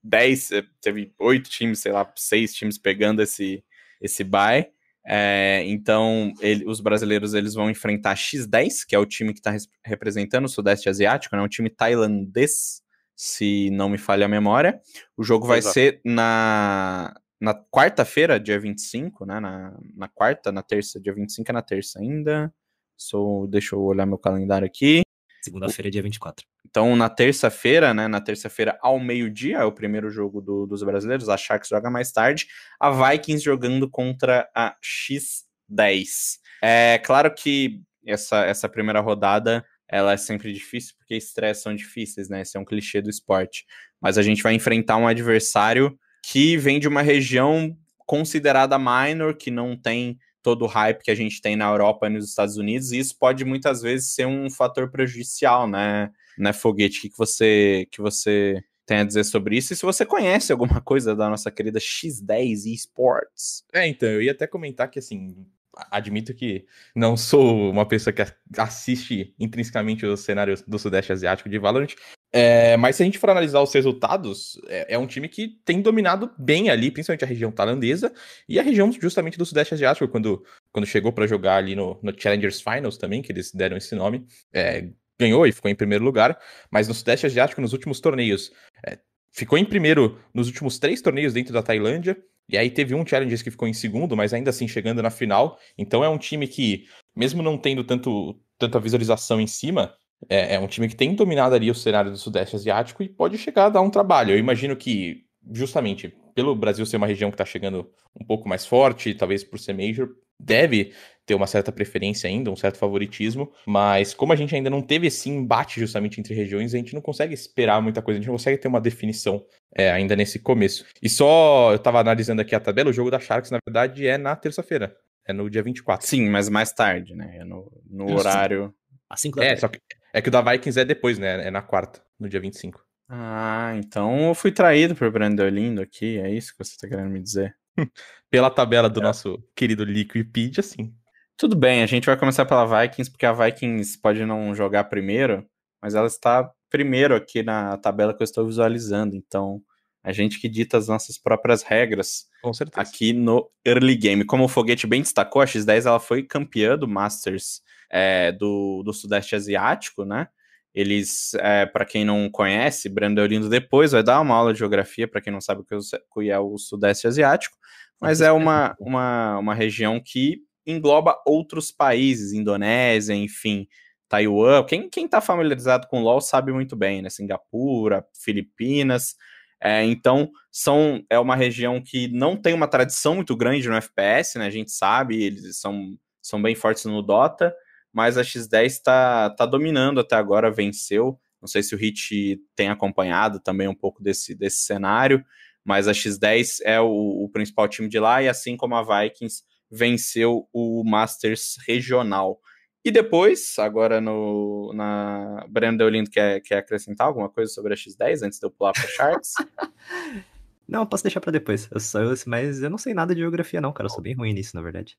S5: 10, eh, teve oito times, sei lá, seis times pegando esse, esse bye. É, então, ele, os brasileiros eles vão enfrentar X10, que é o time que está representando o Sudeste Asiático, né, um time tailandês, se não me falha a memória. O jogo vai Exato. ser na, na quarta-feira, dia 25, né? Na, na quarta, na terça, dia 25 é na terça ainda. Sou, deixa eu olhar meu calendário aqui.
S7: Segunda-feira, dia 24.
S5: Então, na terça-feira, né? Na terça-feira, ao meio-dia, é o primeiro jogo do, dos brasileiros. A Sharks joga mais tarde. A Vikings jogando contra a X10. É claro que essa, essa primeira rodada ela é sempre difícil porque estresses são difíceis, né? Esse é um clichê do esporte. Mas a gente vai enfrentar um adversário que vem de uma região considerada minor, que não tem todo o hype que a gente tem na Europa e nos Estados Unidos, e isso pode muitas vezes ser um fator prejudicial, né, né Foguete? O que, você que você tem a dizer sobre isso? E se você conhece alguma <laughs> coisa da nossa querida X10 Esports?
S4: É, então, eu ia até comentar que, assim, admito que não sou uma pessoa que assiste intrinsecamente os cenários do Sudeste Asiático de Valorant, é, mas se a gente for analisar os resultados, é, é, um time que tem dominado bem ali, principalmente a região tailandesa e a região justamente do Sudeste Asiático, quando, quando chegou para jogar ali no, no, Challengers Finals também, que eles deram esse nome, é, ganhou e ficou em primeiro lugar, mas no Sudeste Asiático, nos últimos torneios, é, ficou em primeiro nos últimos três torneios dentro da Tailândia, e aí teve um Challengers que ficou em segundo, mas ainda assim chegando na final. Então é um time que, mesmo não tendo tanto, tanta visualização em cima, é, é, um time que tem dominado ali o cenário do Sudeste Asiático e pode chegar a dar um trabalho. Eu imagino que, justamente, pelo Brasil ser uma região que está chegando um pouco mais forte, talvez por ser major, deve ter uma certa preferência ainda, um certo favoritismo, mas como a gente ainda não teve esse embate justamente entre regiões, a gente não consegue esperar muita coisa, a gente não consegue ter uma definição é, ainda nesse começo. E só, eu estava analisando aqui a tabela, o jogo da Sharks, na verdade, é na terça-feira, é no dia 24.
S5: Sim, mas mais tarde, né? É no, no horário...
S7: Às 5 da
S4: É, só que é que o da Vikings é depois, né? É na quarta, no dia 25.
S5: Ah, então eu fui traído por Brandon Lindo aqui, é isso que você tá querendo me dizer? <laughs>
S4: Pela tabela do é. nosso querido Liquipedia, sim.
S5: Tudo bem, a gente vai começar pela Vikings, porque a Vikings pode não jogar primeiro, mas ela está primeiro aqui na tabela que eu estou visualizando, então a gente que dita as nossas próprias regras
S4: Com certeza.
S5: aqui no Early Game. Como o Foguete bem destacou, a X10 ela foi campeã do Masters é, do, do Sudeste Asiático, né? Eles, é, para quem não conhece, Brandon Lindo depois vai dar uma aula de geografia para quem não sabe o que é o Sudeste Asiático, mas é uma, uma, uma região que engloba outros países, Indonésia, enfim, Taiwan. Quem, quem tá familiarizado com LoL sabe muito bem, né? Singapura, Filipinas. É, então, são, é uma região que não tem uma tradição muito grande no FPS, né? A gente sabe, eles são, são bem fortes no Dota, mas a X10 está tá dominando até agora, venceu. Não sei se o Hit tem acompanhado também um pouco desse, desse cenário, mas a X10 é o, o principal time de lá, e assim como a Vikings venceu o Masters regional. E depois, agora no, na Brandon Olindo quer, quer acrescentar alguma coisa sobre a X10 antes de eu pular para Sharks? <laughs>
S7: não, posso deixar para depois. Eu mas eu não sei nada de geografia não, cara. Eu sou bem ruim nisso, na verdade.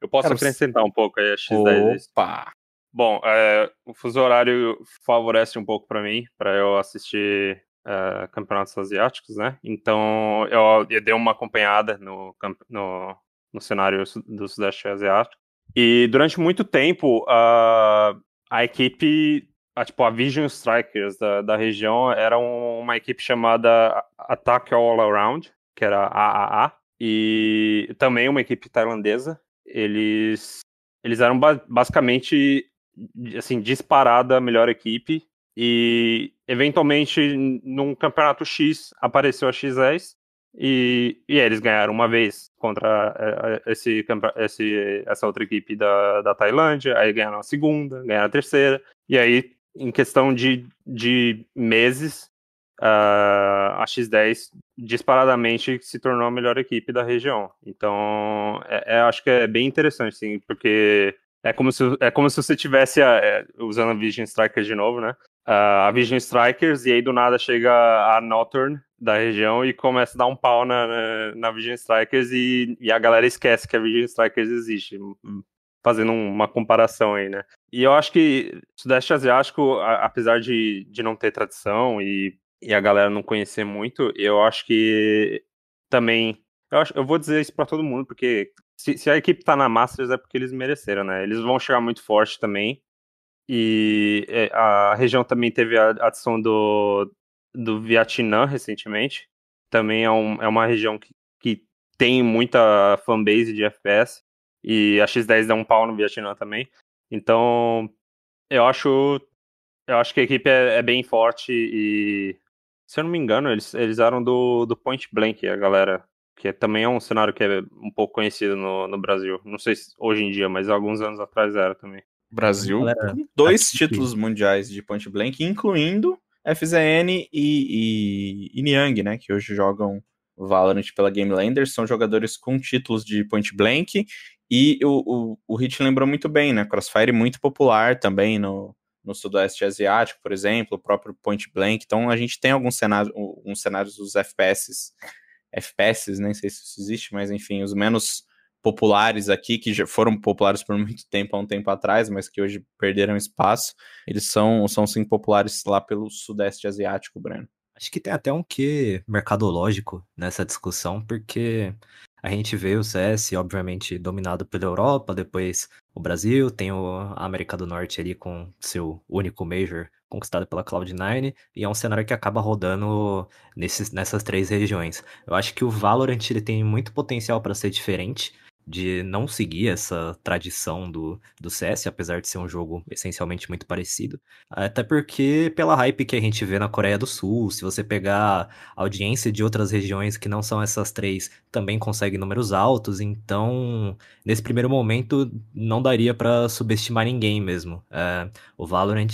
S6: Eu posso Cara, acrescentar um pouco aí a X10.
S5: Opa!
S6: Bom, é, o fuso horário favorece um pouco para mim, para eu assistir é, campeonatos asiáticos, né? Então eu, eu dei uma acompanhada no, no, no cenário do Sudeste Asiático. E durante muito tempo, a, a equipe, a, tipo, a Vision Strikers da, da região era um, uma equipe chamada Attack All Around, que era AAA, e também uma equipe tailandesa, eles eles eram ba basicamente assim disparada a melhor equipe e eventualmente num campeonato X apareceu a X10 e, e eles ganharam uma vez contra é, é, esse, esse, essa outra equipe da, da Tailândia, aí ganharam a segunda, ganharam a terceira, e aí, em questão de, de meses, a X10 disparadamente se tornou a melhor equipe da região. Então, é, é, acho que é bem interessante, sim, porque é como se, é como se você tivesse, a, é, usando a Vision Strikers de novo, né? Uh, a Vision Strikers, e aí do nada chega a Northern da região e começa a dar um pau na, na, na Vision Strikers e, e a galera esquece que a Vision Strikers existe fazendo uma comparação aí, né? E eu acho que o Sudeste Asiático, apesar de, de não ter tradição e, e a galera não conhecer muito, eu acho que também. Eu, acho, eu vou dizer isso para todo mundo, porque se, se, a equipe tá na Masters é porque eles mereceram, né? Eles vão chegar muito forte também. E é, a região também teve a adição do, do Vietnã recentemente. Também é, um, é uma região que, que tem muita fanbase de FPS. E a X10 deu um pau no Vietnã também. Então, eu acho. Eu acho que a equipe é, é bem forte e. Se eu não me engano, eles, eles eram do, do Point Blank, a galera. Que é, também é um cenário que é um pouco conhecido no, no Brasil. Não sei se hoje em dia, mas alguns anos atrás era também.
S5: Brasil, galera, dois títulos mundiais de Point Blank, incluindo FZN e, e, e Niang, né? Que hoje jogam Valorant pela Game Landers, são jogadores com títulos de Point Blank e o, o, o Hit lembrou muito bem, né? Crossfire muito popular também no, no Sudoeste Asiático, por exemplo, o próprio Point Blank. Então a gente tem alguns cenários, alguns cenários dos FPS, FPS, nem sei se isso existe, mas enfim, os menos populares aqui, que já foram populares por <laughs> muito tempo, há um tempo atrás, mas que hoje perderam espaço, eles são, são sim populares lá pelo Sudeste Asiático, Breno.
S7: Acho que tem até um quê mercadológico nessa discussão, porque a gente vê o CS, obviamente, dominado pela Europa, depois o Brasil, tem a América do Norte ali com seu único Major conquistado pela Cloud9, e é um cenário que acaba rodando nesses, nessas três regiões. Eu acho que o Valorant ele tem muito potencial para ser diferente, de não seguir essa tradição do, do CS, apesar de ser um jogo essencialmente muito parecido. Até porque, pela hype que a gente vê na Coreia do Sul, se você pegar audiência de outras regiões que não são essas três, também consegue números altos, então, nesse primeiro momento, não daria para subestimar ninguém mesmo. É, o Valorant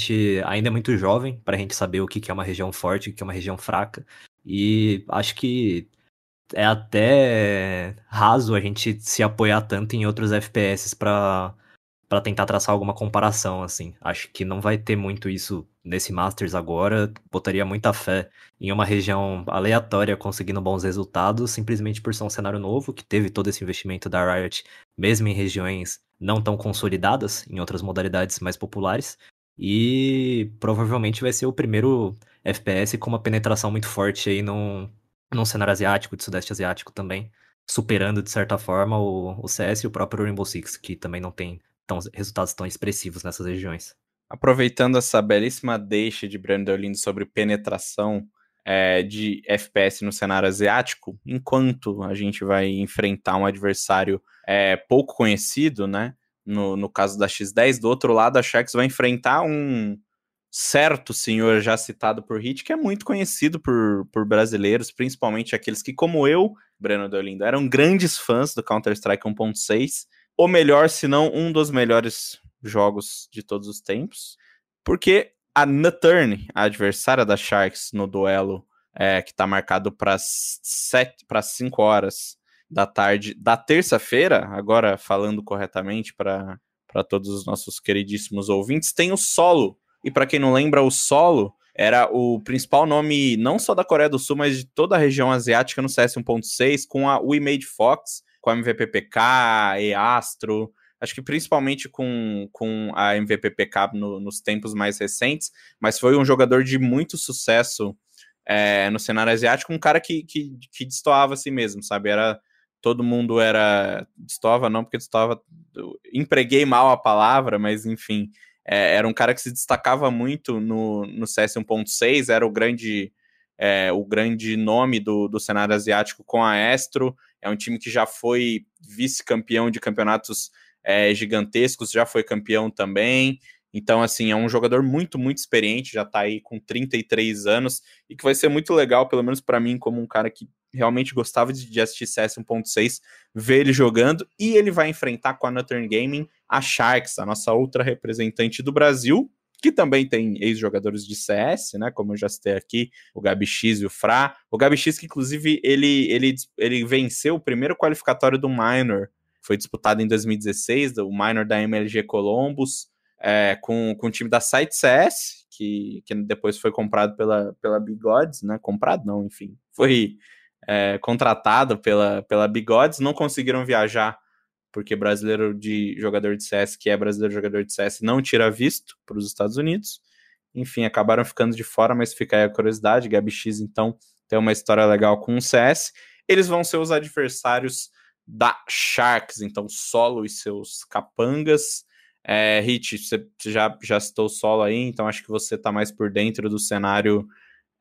S7: ainda é muito jovem para a gente saber o que é uma região forte, o que é uma região fraca. E acho que é até raso a gente se apoiar tanto em outros FPS para para tentar traçar alguma comparação, assim. Acho que não vai ter muito isso nesse Masters agora. Botaria muita fé em uma região aleatória conseguindo bons resultados, simplesmente por ser um cenário novo, que teve todo esse investimento da Riot, mesmo em regiões não tão consolidadas, em outras modalidades mais populares. E provavelmente vai ser o primeiro FPS com uma penetração muito forte aí num, num cenário asiático, de sudeste asiático também, superando de certa forma o, o CS e o próprio Rainbow Six, que também não tem tão, resultados tão expressivos nessas regiões.
S5: Aproveitando essa belíssima deixa de Brandon Olindo sobre penetração é, de FPS no cenário asiático, enquanto a gente vai enfrentar um adversário é, pouco conhecido, né? No, no caso da X10, do outro lado, a Sharks vai enfrentar um, certo senhor já citado por Hit, que é muito conhecido por, por brasileiros, principalmente aqueles que, como eu, Breno Deolindo, eram grandes fãs do Counter-Strike 1.6, ou melhor, se não um dos melhores jogos de todos os tempos, porque a Nuturn, a adversária da Sharks no duelo é, que está marcado para 5 horas da tarde da terça-feira, agora falando corretamente para todos os nossos queridíssimos ouvintes, tem o solo e para quem não lembra, o Solo era o principal nome não só da Coreia do Sul, mas de toda a região asiática no CS 1.6, com a We Made Fox, com a MVPPK, EAstro, acho que principalmente com, com a MVPPK no, nos tempos mais recentes, mas foi um jogador de muito sucesso é, no cenário asiático, um cara que, que, que destoava assim mesmo, sabe? Era todo mundo era destoava não porque destoava empreguei mal a palavra, mas enfim, é, era um cara que se destacava muito no, no CS 1.6, era o grande, é, o grande nome do, do cenário asiático com a Estro. É um time que já foi vice-campeão de campeonatos é, gigantescos, já foi campeão também. Então, assim, é um jogador muito, muito experiente, já tá aí com 33 anos, e que vai ser muito legal, pelo menos para mim, como um cara que realmente gostava de assistir CS 1.6, ver ele jogando, e ele vai enfrentar com a Northern Gaming a Sharks, a nossa outra representante do Brasil, que também tem ex-jogadores de CS, né? Como eu já citei aqui, o Gabi X e o Fra. O Gabi X, que inclusive ele, ele, ele venceu o primeiro qualificatório do Minor, foi disputado em 2016, o Minor da MLG Columbus, é, com, com o time da Site CS, que, que depois foi comprado pela, pela Bigodes, né? Comprado não, enfim. Foi é, contratado pela, pela Bigodes, não conseguiram viajar porque brasileiro de jogador de CS, que é brasileiro jogador de CS, não tira visto para os Estados Unidos. Enfim, acabaram ficando de fora, mas fica aí a curiosidade. Gabi X, então, tem uma história legal com o CS. Eles vão ser os adversários da Sharks, então, solo e seus capangas. É, você já, já citou solo aí, então acho que você está mais por dentro do cenário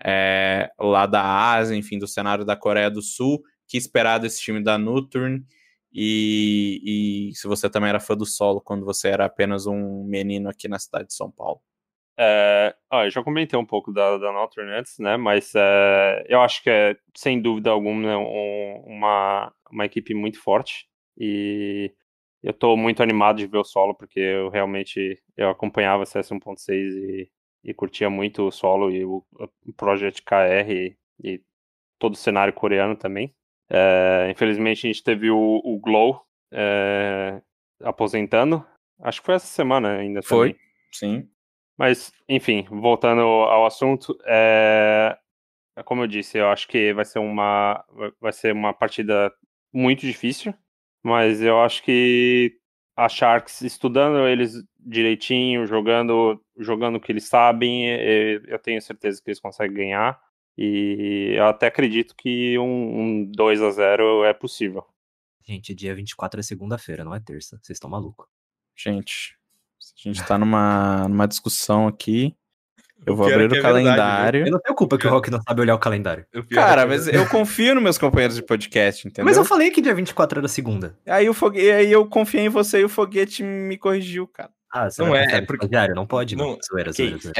S5: é, lá da Ásia, enfim, do cenário da Coreia do Sul. Que esperar desse time da Nuturn? E, e, se você também era fã do solo quando você era apenas um menino aqui na cidade de São Paulo.
S6: É, eu já comentei um pouco da, da antes, né? Mas é, eu acho que é, sem dúvida alguma, um, uma, uma equipe muito forte. E eu estou muito animado de ver o solo, porque eu realmente eu acompanhava CS 1.6 e, e curtia muito o solo e o, Project KR e, e todo o cenário coreano também. É, infelizmente a gente teve o, o Glow é, aposentando. Acho que foi essa semana ainda.
S5: Foi,
S6: também.
S5: sim.
S6: Mas, enfim, voltando ao assunto, é, como eu disse, eu acho que vai ser uma, vai ser uma partida muito difícil, mas eu acho que a Sharks estudando eles direitinho, jogando, jogando o que eles sabem, eu tenho certeza que eles conseguem ganhar. E eu até acredito que um, um 2 a 0 é possível.
S7: Gente, dia 24 é segunda-feira, não é terça. Vocês estão malucos.
S5: Gente, a gente tá numa, numa discussão aqui. Eu vou abrir o, é calendário.
S7: Verdade, eu não tenho culpa que o Rock não sabe olhar o calendário.
S5: Cara, é mas eu confio nos meus companheiros de podcast, entendeu?
S7: Mas eu falei que dia 24 era segunda.
S5: Aí, o fogue... aí eu confiei em você e o foguete me corrigiu, cara.
S7: Ah, você não é, é porque diário, não pode,
S4: não. Zoeira, zoeira, zoeira.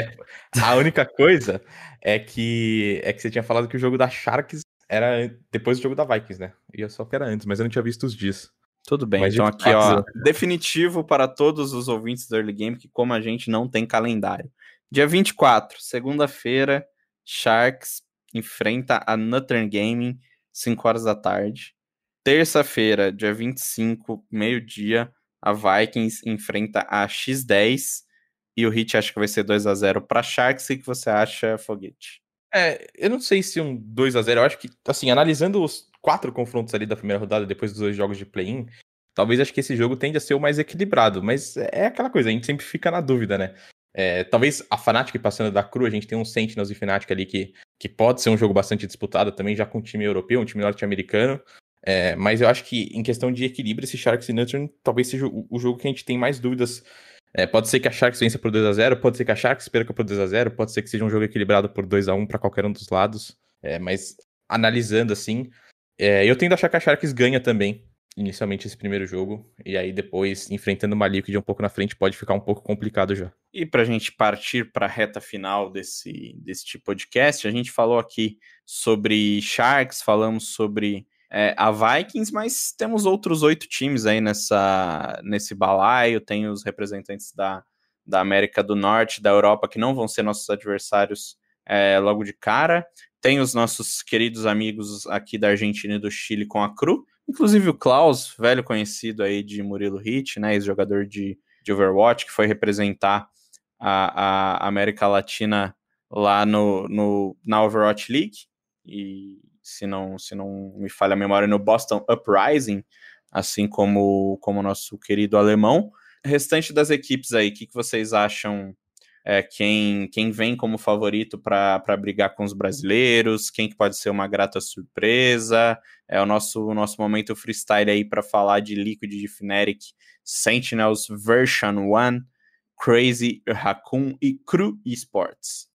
S4: É, a única coisa é que é que você tinha falado que o jogo da Sharks era depois do jogo da Vikings, né? E eu só que era antes, mas eu não tinha visto os dias.
S5: Tudo bem, mas então aqui, ó, definitivo para todos os ouvintes do Early Game que como a gente não tem calendário. Dia 24, segunda-feira, Sharks enfrenta a Northern Gaming, 5 horas da tarde. Terça-feira, dia 25, meio-dia, a Vikings enfrenta a X10 e o Hit acha que vai ser 2 a 0 para Sharks. O que você acha, Foguete?
S4: É, eu não sei se um 2 a 0 eu acho que, assim, analisando os quatro confrontos ali da primeira rodada, depois dos dois jogos de play-in, talvez acho que esse jogo tende a ser o mais equilibrado, mas é aquela coisa, a gente sempre fica na dúvida, né? É, talvez a Fnatic passando da Cru, a gente tem um Sentinels e Fnatic ali que, que pode ser um jogo bastante disputado também, já com um time europeu, um time norte-americano. É, mas eu acho que em questão de equilíbrio, esse Sharks e Northern talvez seja o, o, jogo que a gente tem mais dúvidas. É, pode ser que a Sharks vença por 2x0, pode ser que a Sharks perca por 2x0, pode ser que seja um jogo equilibrado por 2x1 para qualquer um dos lados. É, mas analisando assim, é, eu tendo a achar que a Sharks ganha também, inicialmente, esse primeiro jogo. E aí depois, enfrentando uma Liquid um pouco na frente, pode ficar um pouco complicado já.
S5: E para a gente partir para a reta final desse, desse podcast, a gente falou aqui sobre Sharks, falamos sobre é, a Vikings, mas temos outros oito times aí nessa, nesse balaio. Tem os representantes da, da América do Norte, da Europa, que não vão ser nossos adversários é, logo de cara. Tem os nossos queridos amigos aqui da Argentina e do Chile com a Cru. Inclusive o Klaus, velho conhecido aí de Murilo Hit, né, ex-jogador de, de Overwatch, que foi representar a, a América Latina lá no, no, na Overwatch League. E se não, se não me falha a memória, no Boston Uprising, assim como o nosso querido alemão. Restante das equipes aí, o que, que vocês acham? É, quem, quem vem como favorito para brigar com os brasileiros? Quem que pode ser uma grata surpresa? É o nosso, o nosso momento freestyle aí para falar de Liquid de Fnatic, Sentinels Version 1, Crazy Raccoon e Cru Esports.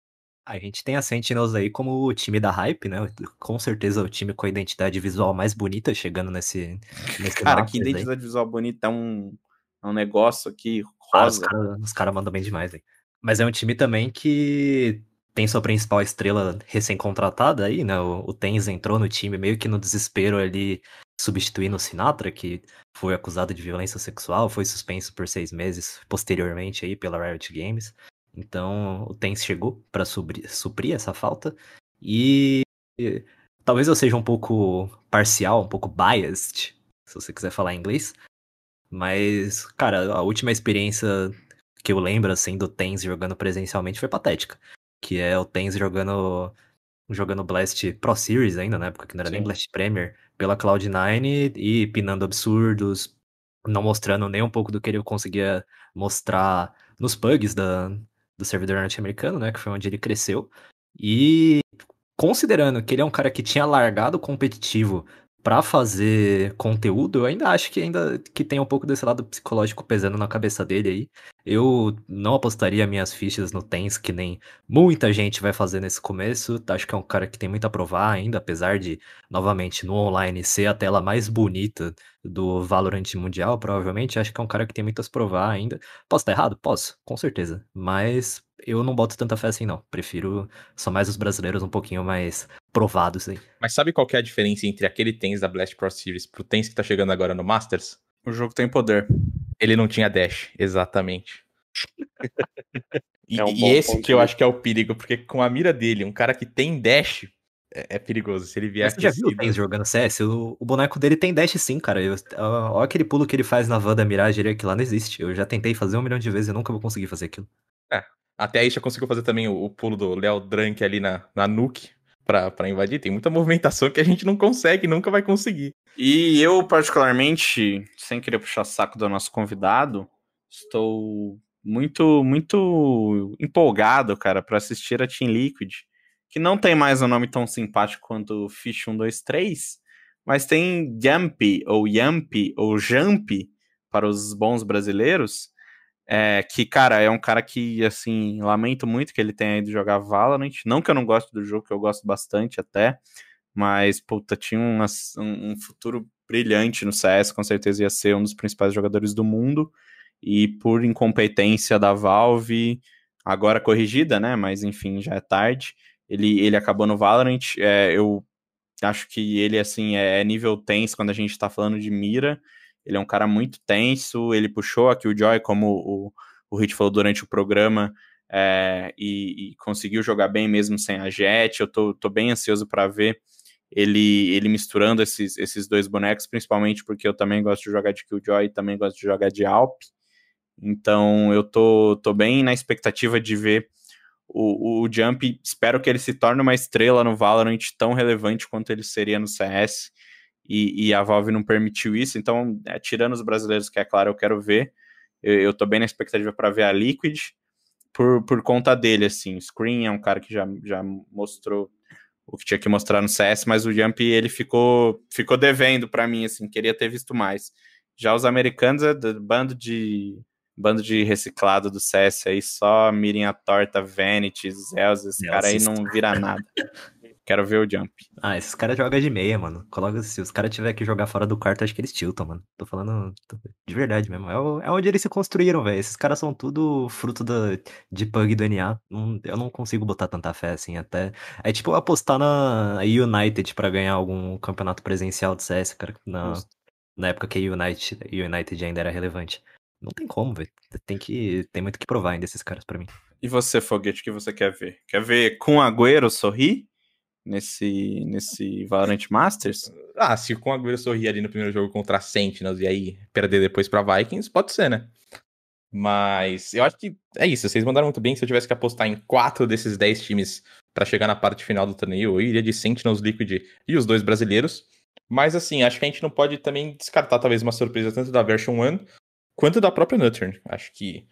S7: A gente tem a Sentinels aí como o time da hype, né? Com certeza o time com a identidade visual mais bonita chegando nesse.
S5: nesse cara, que identidade aí. visual bonita é um, é um negócio aqui
S7: rosa. Ah, os caras cara mandam bem demais, hein? Mas é um time também que tem sua principal estrela recém-contratada aí, né? O, o Tens entrou no time meio que no desespero ali, substituindo o Sinatra, que foi acusado de violência sexual, foi suspenso por seis meses posteriormente aí pela Riot Games. Então o Tens chegou para suprir, suprir essa falta. E talvez eu seja um pouco parcial, um pouco biased, se você quiser falar inglês. Mas, cara, a última experiência que eu lembro, assim, do Tens jogando presencialmente foi patética. Que é o Tens jogando jogando Blast Pro Series ainda, na época que não era Sim. nem Blast Premier, pela Cloud9 e pinando absurdos, não mostrando nem um pouco do que ele conseguia mostrar nos pugs da, do servidor norte-americano, né, que foi onde ele cresceu. E considerando que ele é um cara que tinha largado o competitivo para fazer conteúdo, eu ainda acho que ainda que tem um pouco desse lado psicológico pesando na cabeça dele aí. Eu não apostaria minhas fichas no Tens, que nem muita gente vai fazer nesse começo. Acho que é um cara que tem muito a provar ainda, apesar de, novamente, no online ser a tela mais bonita do Valorant Mundial, provavelmente. Acho que é um cara que tem muito a provar ainda. Posso estar errado? Posso, com certeza. Mas eu não boto tanta fé assim, não. Prefiro só mais os brasileiros um pouquinho mais provados aí.
S4: Mas sabe qual é a diferença entre aquele Tens da Blast Pro Series pro Tens que tá chegando agora no Masters?
S5: O jogo tem poder.
S4: Ele não tinha dash, exatamente. <laughs> e, é um e esse que eu acho que é o perigo, porque com a mira dele, um cara que tem dash é, é perigoso. Se ele vier
S7: Você já viu o Tens jogando CS? O, o, boneco dele tem dash sim, cara. Eu, olha aquele pulo que ele faz na van da Mirage, ele, que lá não existe. Eu já tentei fazer um milhão de vezes e nunca vou conseguir fazer aquilo.
S4: É, até aí já conseguiu fazer também o, o pulo do Léo Drank ali na, na nuke pra, pra invadir. Tem muita <laughs> movimentação que a gente não consegue, nunca vai conseguir.
S5: E eu, particularmente, sem querer puxar saco do nosso convidado, estou muito, muito empolgado, cara, para assistir a Team Liquid, que não tem mais um nome tão simpático quanto Fish 123, mas tem Jumpy, ou Yamp, ou Jump, para os bons brasileiros, é, que, cara, é um cara que, assim, lamento muito que ele tenha ido jogar Valorant. Não que eu não gosto do jogo, que eu gosto bastante até, mas, puta, tinha um, um futuro brilhante no CS, com certeza ia ser um dos principais jogadores do mundo. E por incompetência da Valve, agora corrigida, né? Mas enfim, já é tarde. Ele, ele acabou no Valorant. É, eu acho que ele, assim, é nível tense quando a gente tá falando de mira. Ele é um cara muito tenso, ele puxou aqui o Joy, como o, o Hit falou durante o programa, é, e, e, conseguiu jogar bem mesmo sem a Jet. Eu tô, tô bem ansioso para ver ele, ele misturando esses, esses dois bonecos, principalmente porque eu também gosto de jogar de Killjoy e também gosto de jogar de Alp. Então eu tô, tô bem na expectativa de ver o, o Jump. Espero que ele se torne uma estrela no Valorant tão relevante quanto ele seria no CS e, e a Valve não permitiu isso. Então, é, tirando os brasileiros, que é claro, eu quero ver. Eu, eu tô bem na expectativa para ver a Liquid por, por conta dele, assim. O Screen é um cara que já, já mostrou o que tinha que mostrar no CS, mas o Jump ele ficou ficou devendo para mim, assim, queria ter visto mais. Já os americanos é bando de bando de reciclado do CS aí, só mirem a torta, Vanity, Zeus, esse cara aí não vira nada. Quero ver o jump.
S7: Ah, esses caras jogam de meia, mano. Coloca se os caras tiver que jogar fora do quarto, acho que eles tiltam, mano. Tô falando de verdade mesmo. É, é onde eles se construíram, velho. Esses caras são tudo fruto da, de pug do NA. Não, eu não consigo botar tanta fé assim até. É tipo apostar na United para ganhar algum campeonato presencial de CS, cara. Na, na época que a United, United ainda era relevante. Não tem como, velho. Tem que. Tem muito que provar ainda esses caras para mim.
S5: E você, Foguete, o que você quer ver? Quer ver com Agüero sorrir? nesse, nesse Valorant Masters?
S4: Ah, se com o Agüero sorrir ali no primeiro jogo contra a Sentinels e aí perder depois pra Vikings, pode ser, né? Mas eu acho que é isso. Vocês mandaram muito bem. Se eu tivesse que apostar em quatro desses dez times para chegar na parte final do torneio, eu iria de Sentinels, Liquid e os dois brasileiros. Mas assim, acho que a gente não pode também descartar talvez uma surpresa tanto da Version 1 quanto da própria Nuttern. Acho que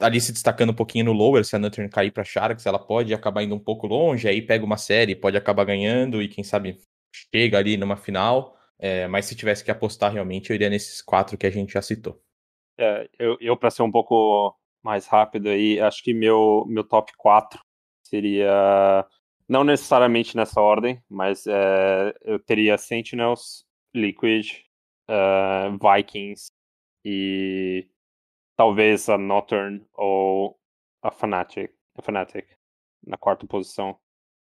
S4: ali se destacando um pouquinho no lower, se a Nuttern cair para Sharks, ela pode acabar indo um pouco longe, aí pega uma série, pode acabar ganhando e quem sabe chega ali numa final. É, mas se tivesse que apostar realmente, eu iria nesses quatro que a gente já citou.
S6: É, eu, eu para ser um pouco mais rápido aí, acho que meu, meu top 4 seria não necessariamente nessa ordem, mas é, eu teria Sentinels, Liquid, uh, Vikings e talvez a Nocturne ou a Fnatic, a Fnatic na quarta posição.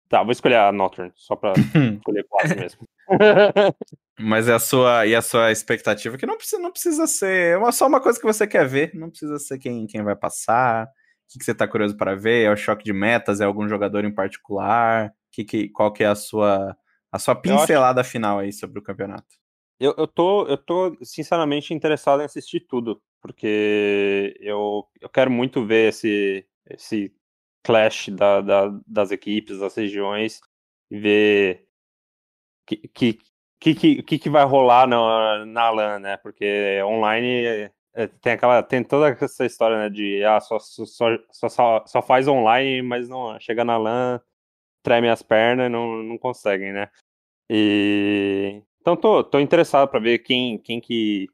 S6: Tá, vou escolher a Nocturne, só pra <laughs> escolher quatro mesmo. <laughs>
S5: Mas é a sua e a sua expectativa que não precisa, não precisa ser é só uma coisa que você quer ver, não precisa ser quem, quem vai passar, que, que você tá curioso para ver? É o choque de metas? É algum jogador em particular? Que, que, qual que é a sua, a sua pincelada acho... final aí sobre o campeonato?
S6: Eu, eu, tô, eu tô sinceramente interessado em assistir tudo, porque eu, eu quero muito ver esse, esse clash da, da, das equipes, das regiões, e ver que, que, que, que, que vai rolar na, na LAN, né? Porque online é, tem aquela tem toda essa história né, de ah, só, só, só, só faz online, mas não chega na LAN, treme as pernas e não, não conseguem, né? E então tô, tô interessado para ver quem, quem que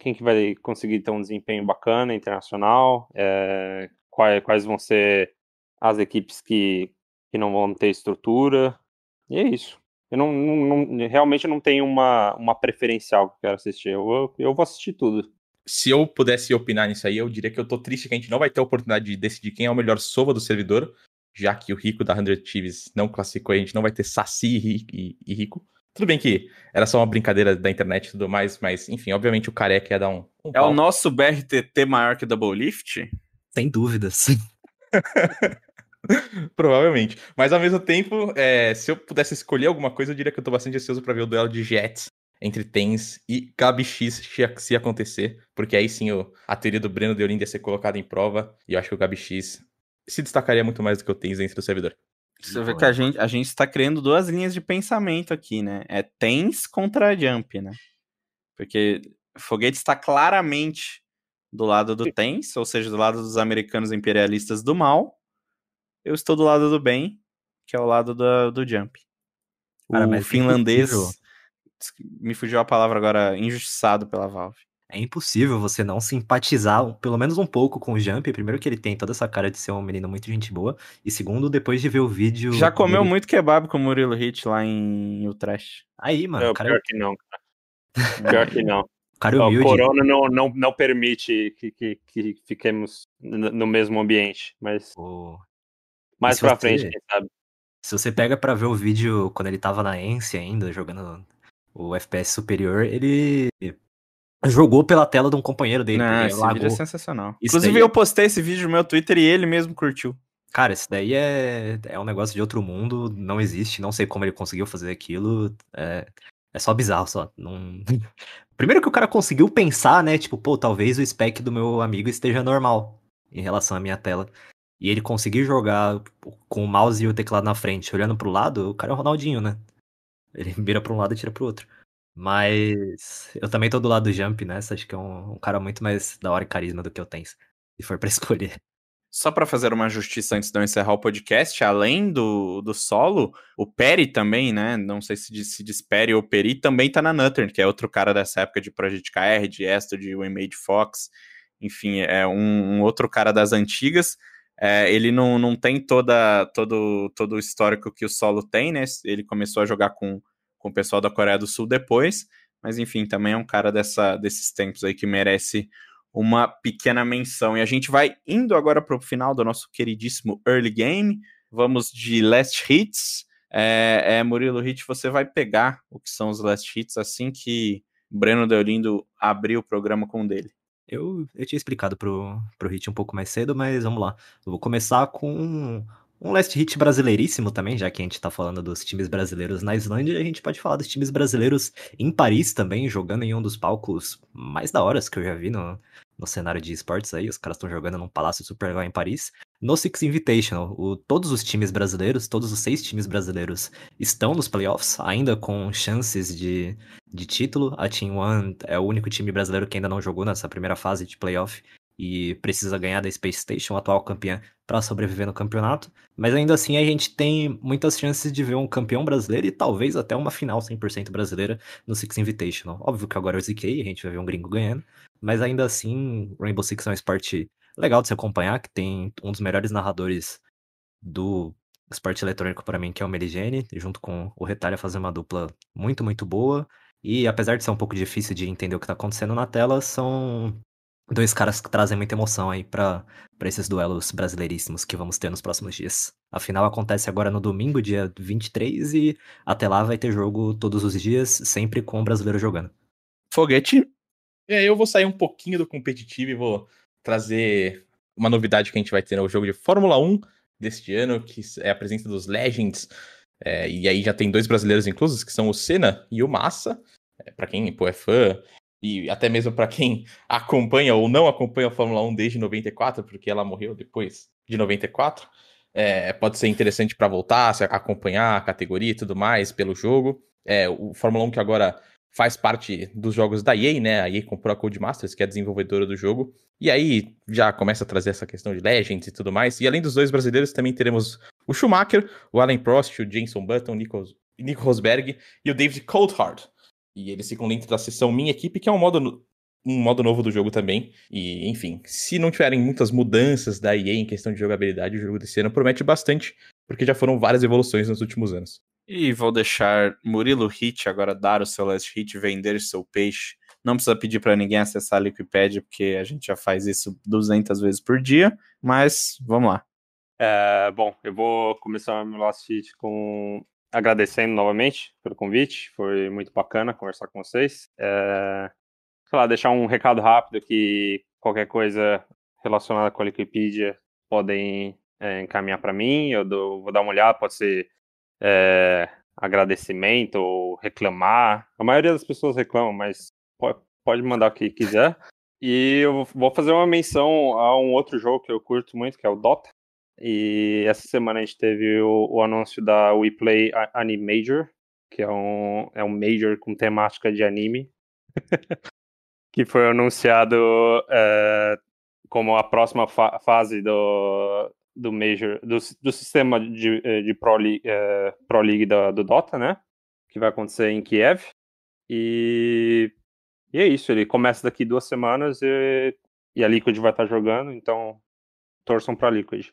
S6: quem que vai conseguir ter um desempenho bacana internacional, é, quais, quais vão ser as equipes que, que não vão ter estrutura. E é isso. Eu não, não, não realmente não tenho uma, uma preferencial que eu quero assistir. Eu, eu vou assistir tudo.
S4: Se eu pudesse opinar nisso aí, eu diria que eu tô triste que a gente não vai ter a oportunidade de decidir quem é o melhor sova do servidor, já que o Rico da 100 Thieves não classificou a gente não vai ter Saci e, e, e, Rico. Tudo bem que era só uma brincadeira da internet e tudo mais, mas enfim, obviamente o careca ia dar um. um
S5: é pau. o nosso BRTT maior que o Double Lift?
S7: Sem dúvidas. <laughs> <laughs>
S4: Provavelmente. Mas ao mesmo tempo, é, se eu pudesse escolher alguma coisa, eu diria que eu tô bastante ansioso para ver o duelo de Jets entre Tens e Gabi X se acontecer, porque aí sim o, a teoria do Breno de Olinda ia ser colocada em prova, e eu acho que o Gabi X se destacaria muito mais do que o Tens dentro do servidor.
S5: Você vê que a gente, a gente está criando duas linhas de pensamento aqui, né? É Tens contra Jump, né? Porque Foguete está claramente do lado do Tens, ou seja, do lado dos americanos imperialistas do mal, eu estou do lado do bem, que é o lado do, do Jump. Cara, o é finlandês. Me fugiu a palavra agora, injustiçado pela Valve.
S7: É impossível você não simpatizar, pelo menos um pouco, com o Jump. Primeiro, que ele tem toda essa cara de ser um menino muito gente boa. E segundo, depois de ver o vídeo.
S5: Já comeu dele... muito kebab com o Murilo Hit lá em Utrecht.
S7: Aí, mano.
S6: Não, cara... Pior que não, cara. <laughs> Pior que não.
S7: O cara humilde.
S6: O corona não, não, não permite que, que, que fiquemos no mesmo ambiente, mas. Oh, mais pra você, frente, quem sabe.
S7: Se você pega pra ver o vídeo quando ele tava na Ence ainda, jogando o FPS superior, ele jogou pela tela de um companheiro dele.
S5: Não, esse vídeo é sensacional. Isso Inclusive, daí... eu postei esse vídeo no meu Twitter e ele mesmo curtiu.
S7: Cara, isso daí é, é um negócio de outro mundo, não existe, não sei como ele conseguiu fazer aquilo. É, é só bizarro, só. Não... <laughs> Primeiro que o cara conseguiu pensar, né? Tipo, pô, talvez o spec do meu amigo esteja normal em relação à minha tela e ele conseguir jogar com o mouse e o teclado na frente, olhando pro lado, o cara é o Ronaldinho, né? Ele vira pra um lado e tira pro outro. Mas eu também tô do lado do Jump nessa, acho que é um, um cara muito mais da hora e carisma do que eu tenho, se for pra <laughs> escolher.
S5: Só para fazer uma justiça antes de eu encerrar o podcast, além do, do solo, o Peri também, né? Não sei se se diz Peri ou Peri, também tá na Nutter, que é outro cara dessa época de Project KR, de Esto, de Made Fox. Enfim, é um, um outro cara das antigas. É, ele não, não tem toda, todo, todo o histórico que o solo tem, né? Ele começou a jogar com, com o pessoal da Coreia do Sul depois, mas enfim, também é um cara dessa, desses tempos aí que merece uma pequena menção. E a gente vai indo agora para o final do nosso queridíssimo early game. Vamos de last hits. É, é, Murilo Hit, você vai pegar o que são os last hits assim que Breno Deolindo abrir o programa com o dele.
S7: Eu, eu tinha explicado pro, pro Hit um pouco mais cedo, mas vamos lá. Eu vou começar com um, last hit brasileiríssimo também, já que a gente tá falando dos times brasileiros na Islândia, a gente pode falar dos times brasileiros em Paris também, jogando em um dos palcos mais da horas que eu já vi no, no cenário de esportes aí. Os caras estão jogando num palácio super legal em Paris. No Six Invitational, o, todos os times brasileiros, todos os seis times brasileiros estão nos playoffs, ainda com chances de, de título. A Team One é o único time brasileiro que ainda não jogou nessa primeira fase de playoff e precisa ganhar da Space Station, atual campeã, para sobreviver no campeonato. Mas ainda assim a gente tem muitas chances de ver um campeão brasileiro e talvez até uma final 100% brasileira no Six Invitational. Óbvio que agora eu ziquei, a gente vai ver um gringo ganhando, mas ainda assim Rainbow Six é um esporte legal de se acompanhar, que tem um dos melhores narradores do esporte eletrônico para mim, que é o Meligene, junto com o Retalha fazer uma dupla muito, muito boa. E apesar de ser um pouco difícil de entender o que está acontecendo na tela, são dois caras que trazem muita emoção aí para esses duelos brasileiríssimos que vamos ter nos próximos dias. A final acontece agora no domingo, dia 23, e até lá vai ter jogo todos os dias, sempre com o brasileiro jogando.
S5: Foguete.
S4: É, eu vou sair um pouquinho do competitivo e vou trazer uma novidade que a gente vai ter no jogo de Fórmula 1 deste ano, que é a presença dos Legends. É, e aí já tem dois brasileiros inclusos, que são o Senna e o Massa. É, para quem pô, é fã, e até mesmo para quem <laughs> acompanha ou não acompanha a Fórmula 1 desde 94, porque ela morreu depois de 94. É, pode ser interessante para voltar, acompanhar a categoria e tudo mais pelo jogo. É, o Fórmula 1 que agora faz parte dos jogos da EA, né? A EA comprou a Codemasters, que é a desenvolvedora do jogo. E aí já começa a trazer essa questão de Legends e tudo mais. E além dos dois brasileiros, também teremos o Schumacher, o Alan Prost, o Jenson Button, o Nico, Nico Rosberg e o David Coulthard. E eles ficam dentro da sessão Minha Equipe, que é um modo, um modo novo do jogo também. E, enfim, se não tiverem muitas mudanças da EA em questão de jogabilidade, o jogo desse ano promete bastante, porque já foram várias evoluções nos últimos anos.
S5: E vou deixar Murilo Hit agora dar o seu last hit, vender seu peixe. Não precisa pedir para ninguém acessar a Wikipedia, porque a gente já faz isso 200 vezes por dia. Mas vamos lá.
S6: É, bom, eu vou começar meu last hit com agradecendo novamente pelo convite. Foi muito bacana conversar com vocês. É, sei lá, deixar um recado rápido que qualquer coisa relacionada com a Wikipedia podem é, encaminhar para mim. Eu dou, vou dar uma olhada, pode ser é, agradecimento ou reclamar. A maioria das pessoas reclamam, mas pode mandar o que quiser. E eu vou fazer uma menção a um outro jogo que eu curto muito, que é o Dota. E essa semana a gente teve o, o anúncio da We Play Anime Major, que é um, é um Major com temática de anime, <laughs> que foi anunciado é, como a próxima fa fase do, do Major, do, do sistema de, eh, de Pro, League, é, Pro League da, do Dota, né? Que vai acontecer em Kiev. E, e é isso, ele começa daqui duas semanas e, e a Liquid vai estar jogando, então torçam pra Liquid.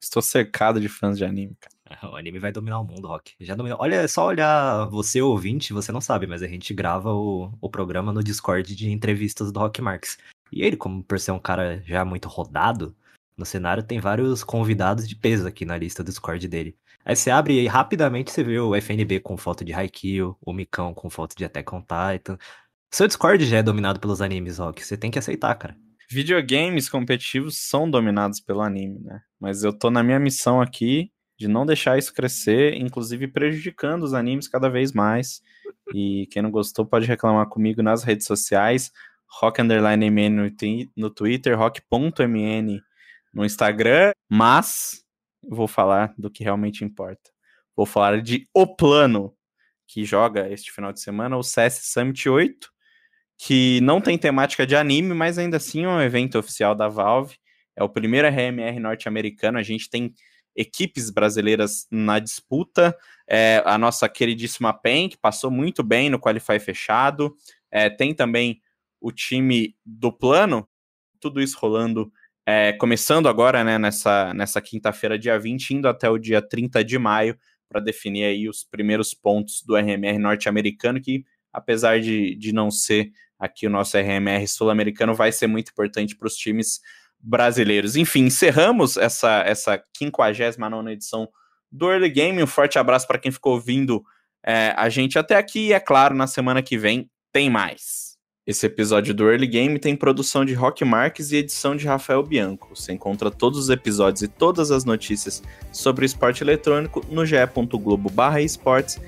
S5: Estou cercado de fãs de anime, cara.
S7: O anime vai dominar o mundo, Rock. Já dominou. Olha, é só olhar você ouvinte, você não sabe, mas a gente grava o, o programa no Discord de entrevistas do Rock Marks. E ele, como por ser um cara já muito rodado, no cenário tem vários convidados de peso aqui na lista do Discord dele. Aí você abre e rapidamente você vê o FNB com foto de Haikyuu, o Mikão com foto de Attack on Titan. Seu Discord já é dominado pelos animes, que você tem que aceitar, cara.
S5: Videogames competitivos são dominados pelo anime, né? Mas eu tô na minha missão aqui de não deixar isso crescer, inclusive prejudicando os animes cada vez mais. E quem não gostou pode reclamar comigo nas redes sociais, rock underline mn no Twitter, rock.mn no Instagram, mas vou falar do que realmente importa. Vou falar de O Plano, que joga este final de semana o CS Summit 8, que não tem temática de anime, mas ainda assim é um evento oficial da Valve. É o primeiro RMR norte-americano. A gente tem equipes brasileiras na disputa. É, a nossa queridíssima PEN, que passou muito bem no Qualify fechado. É, tem também o time do plano. Tudo isso rolando é, começando agora, né, nessa, nessa quinta-feira, dia 20, indo até o dia 30 de maio, para definir aí os primeiros pontos do RMR norte-americano, que apesar de, de não ser aqui o nosso RMR sul-americano, vai ser muito importante para os times brasileiros. Enfim, encerramos essa, essa 59 edição do Early Game. Um forte abraço para quem ficou ouvindo é, a gente até aqui. E é claro, na semana que vem tem mais. Esse episódio do Early Game tem produção de Rock Marques e edição de Rafael Bianco. Você encontra todos os episódios e todas as notícias sobre esporte eletrônico no ge.globo esportes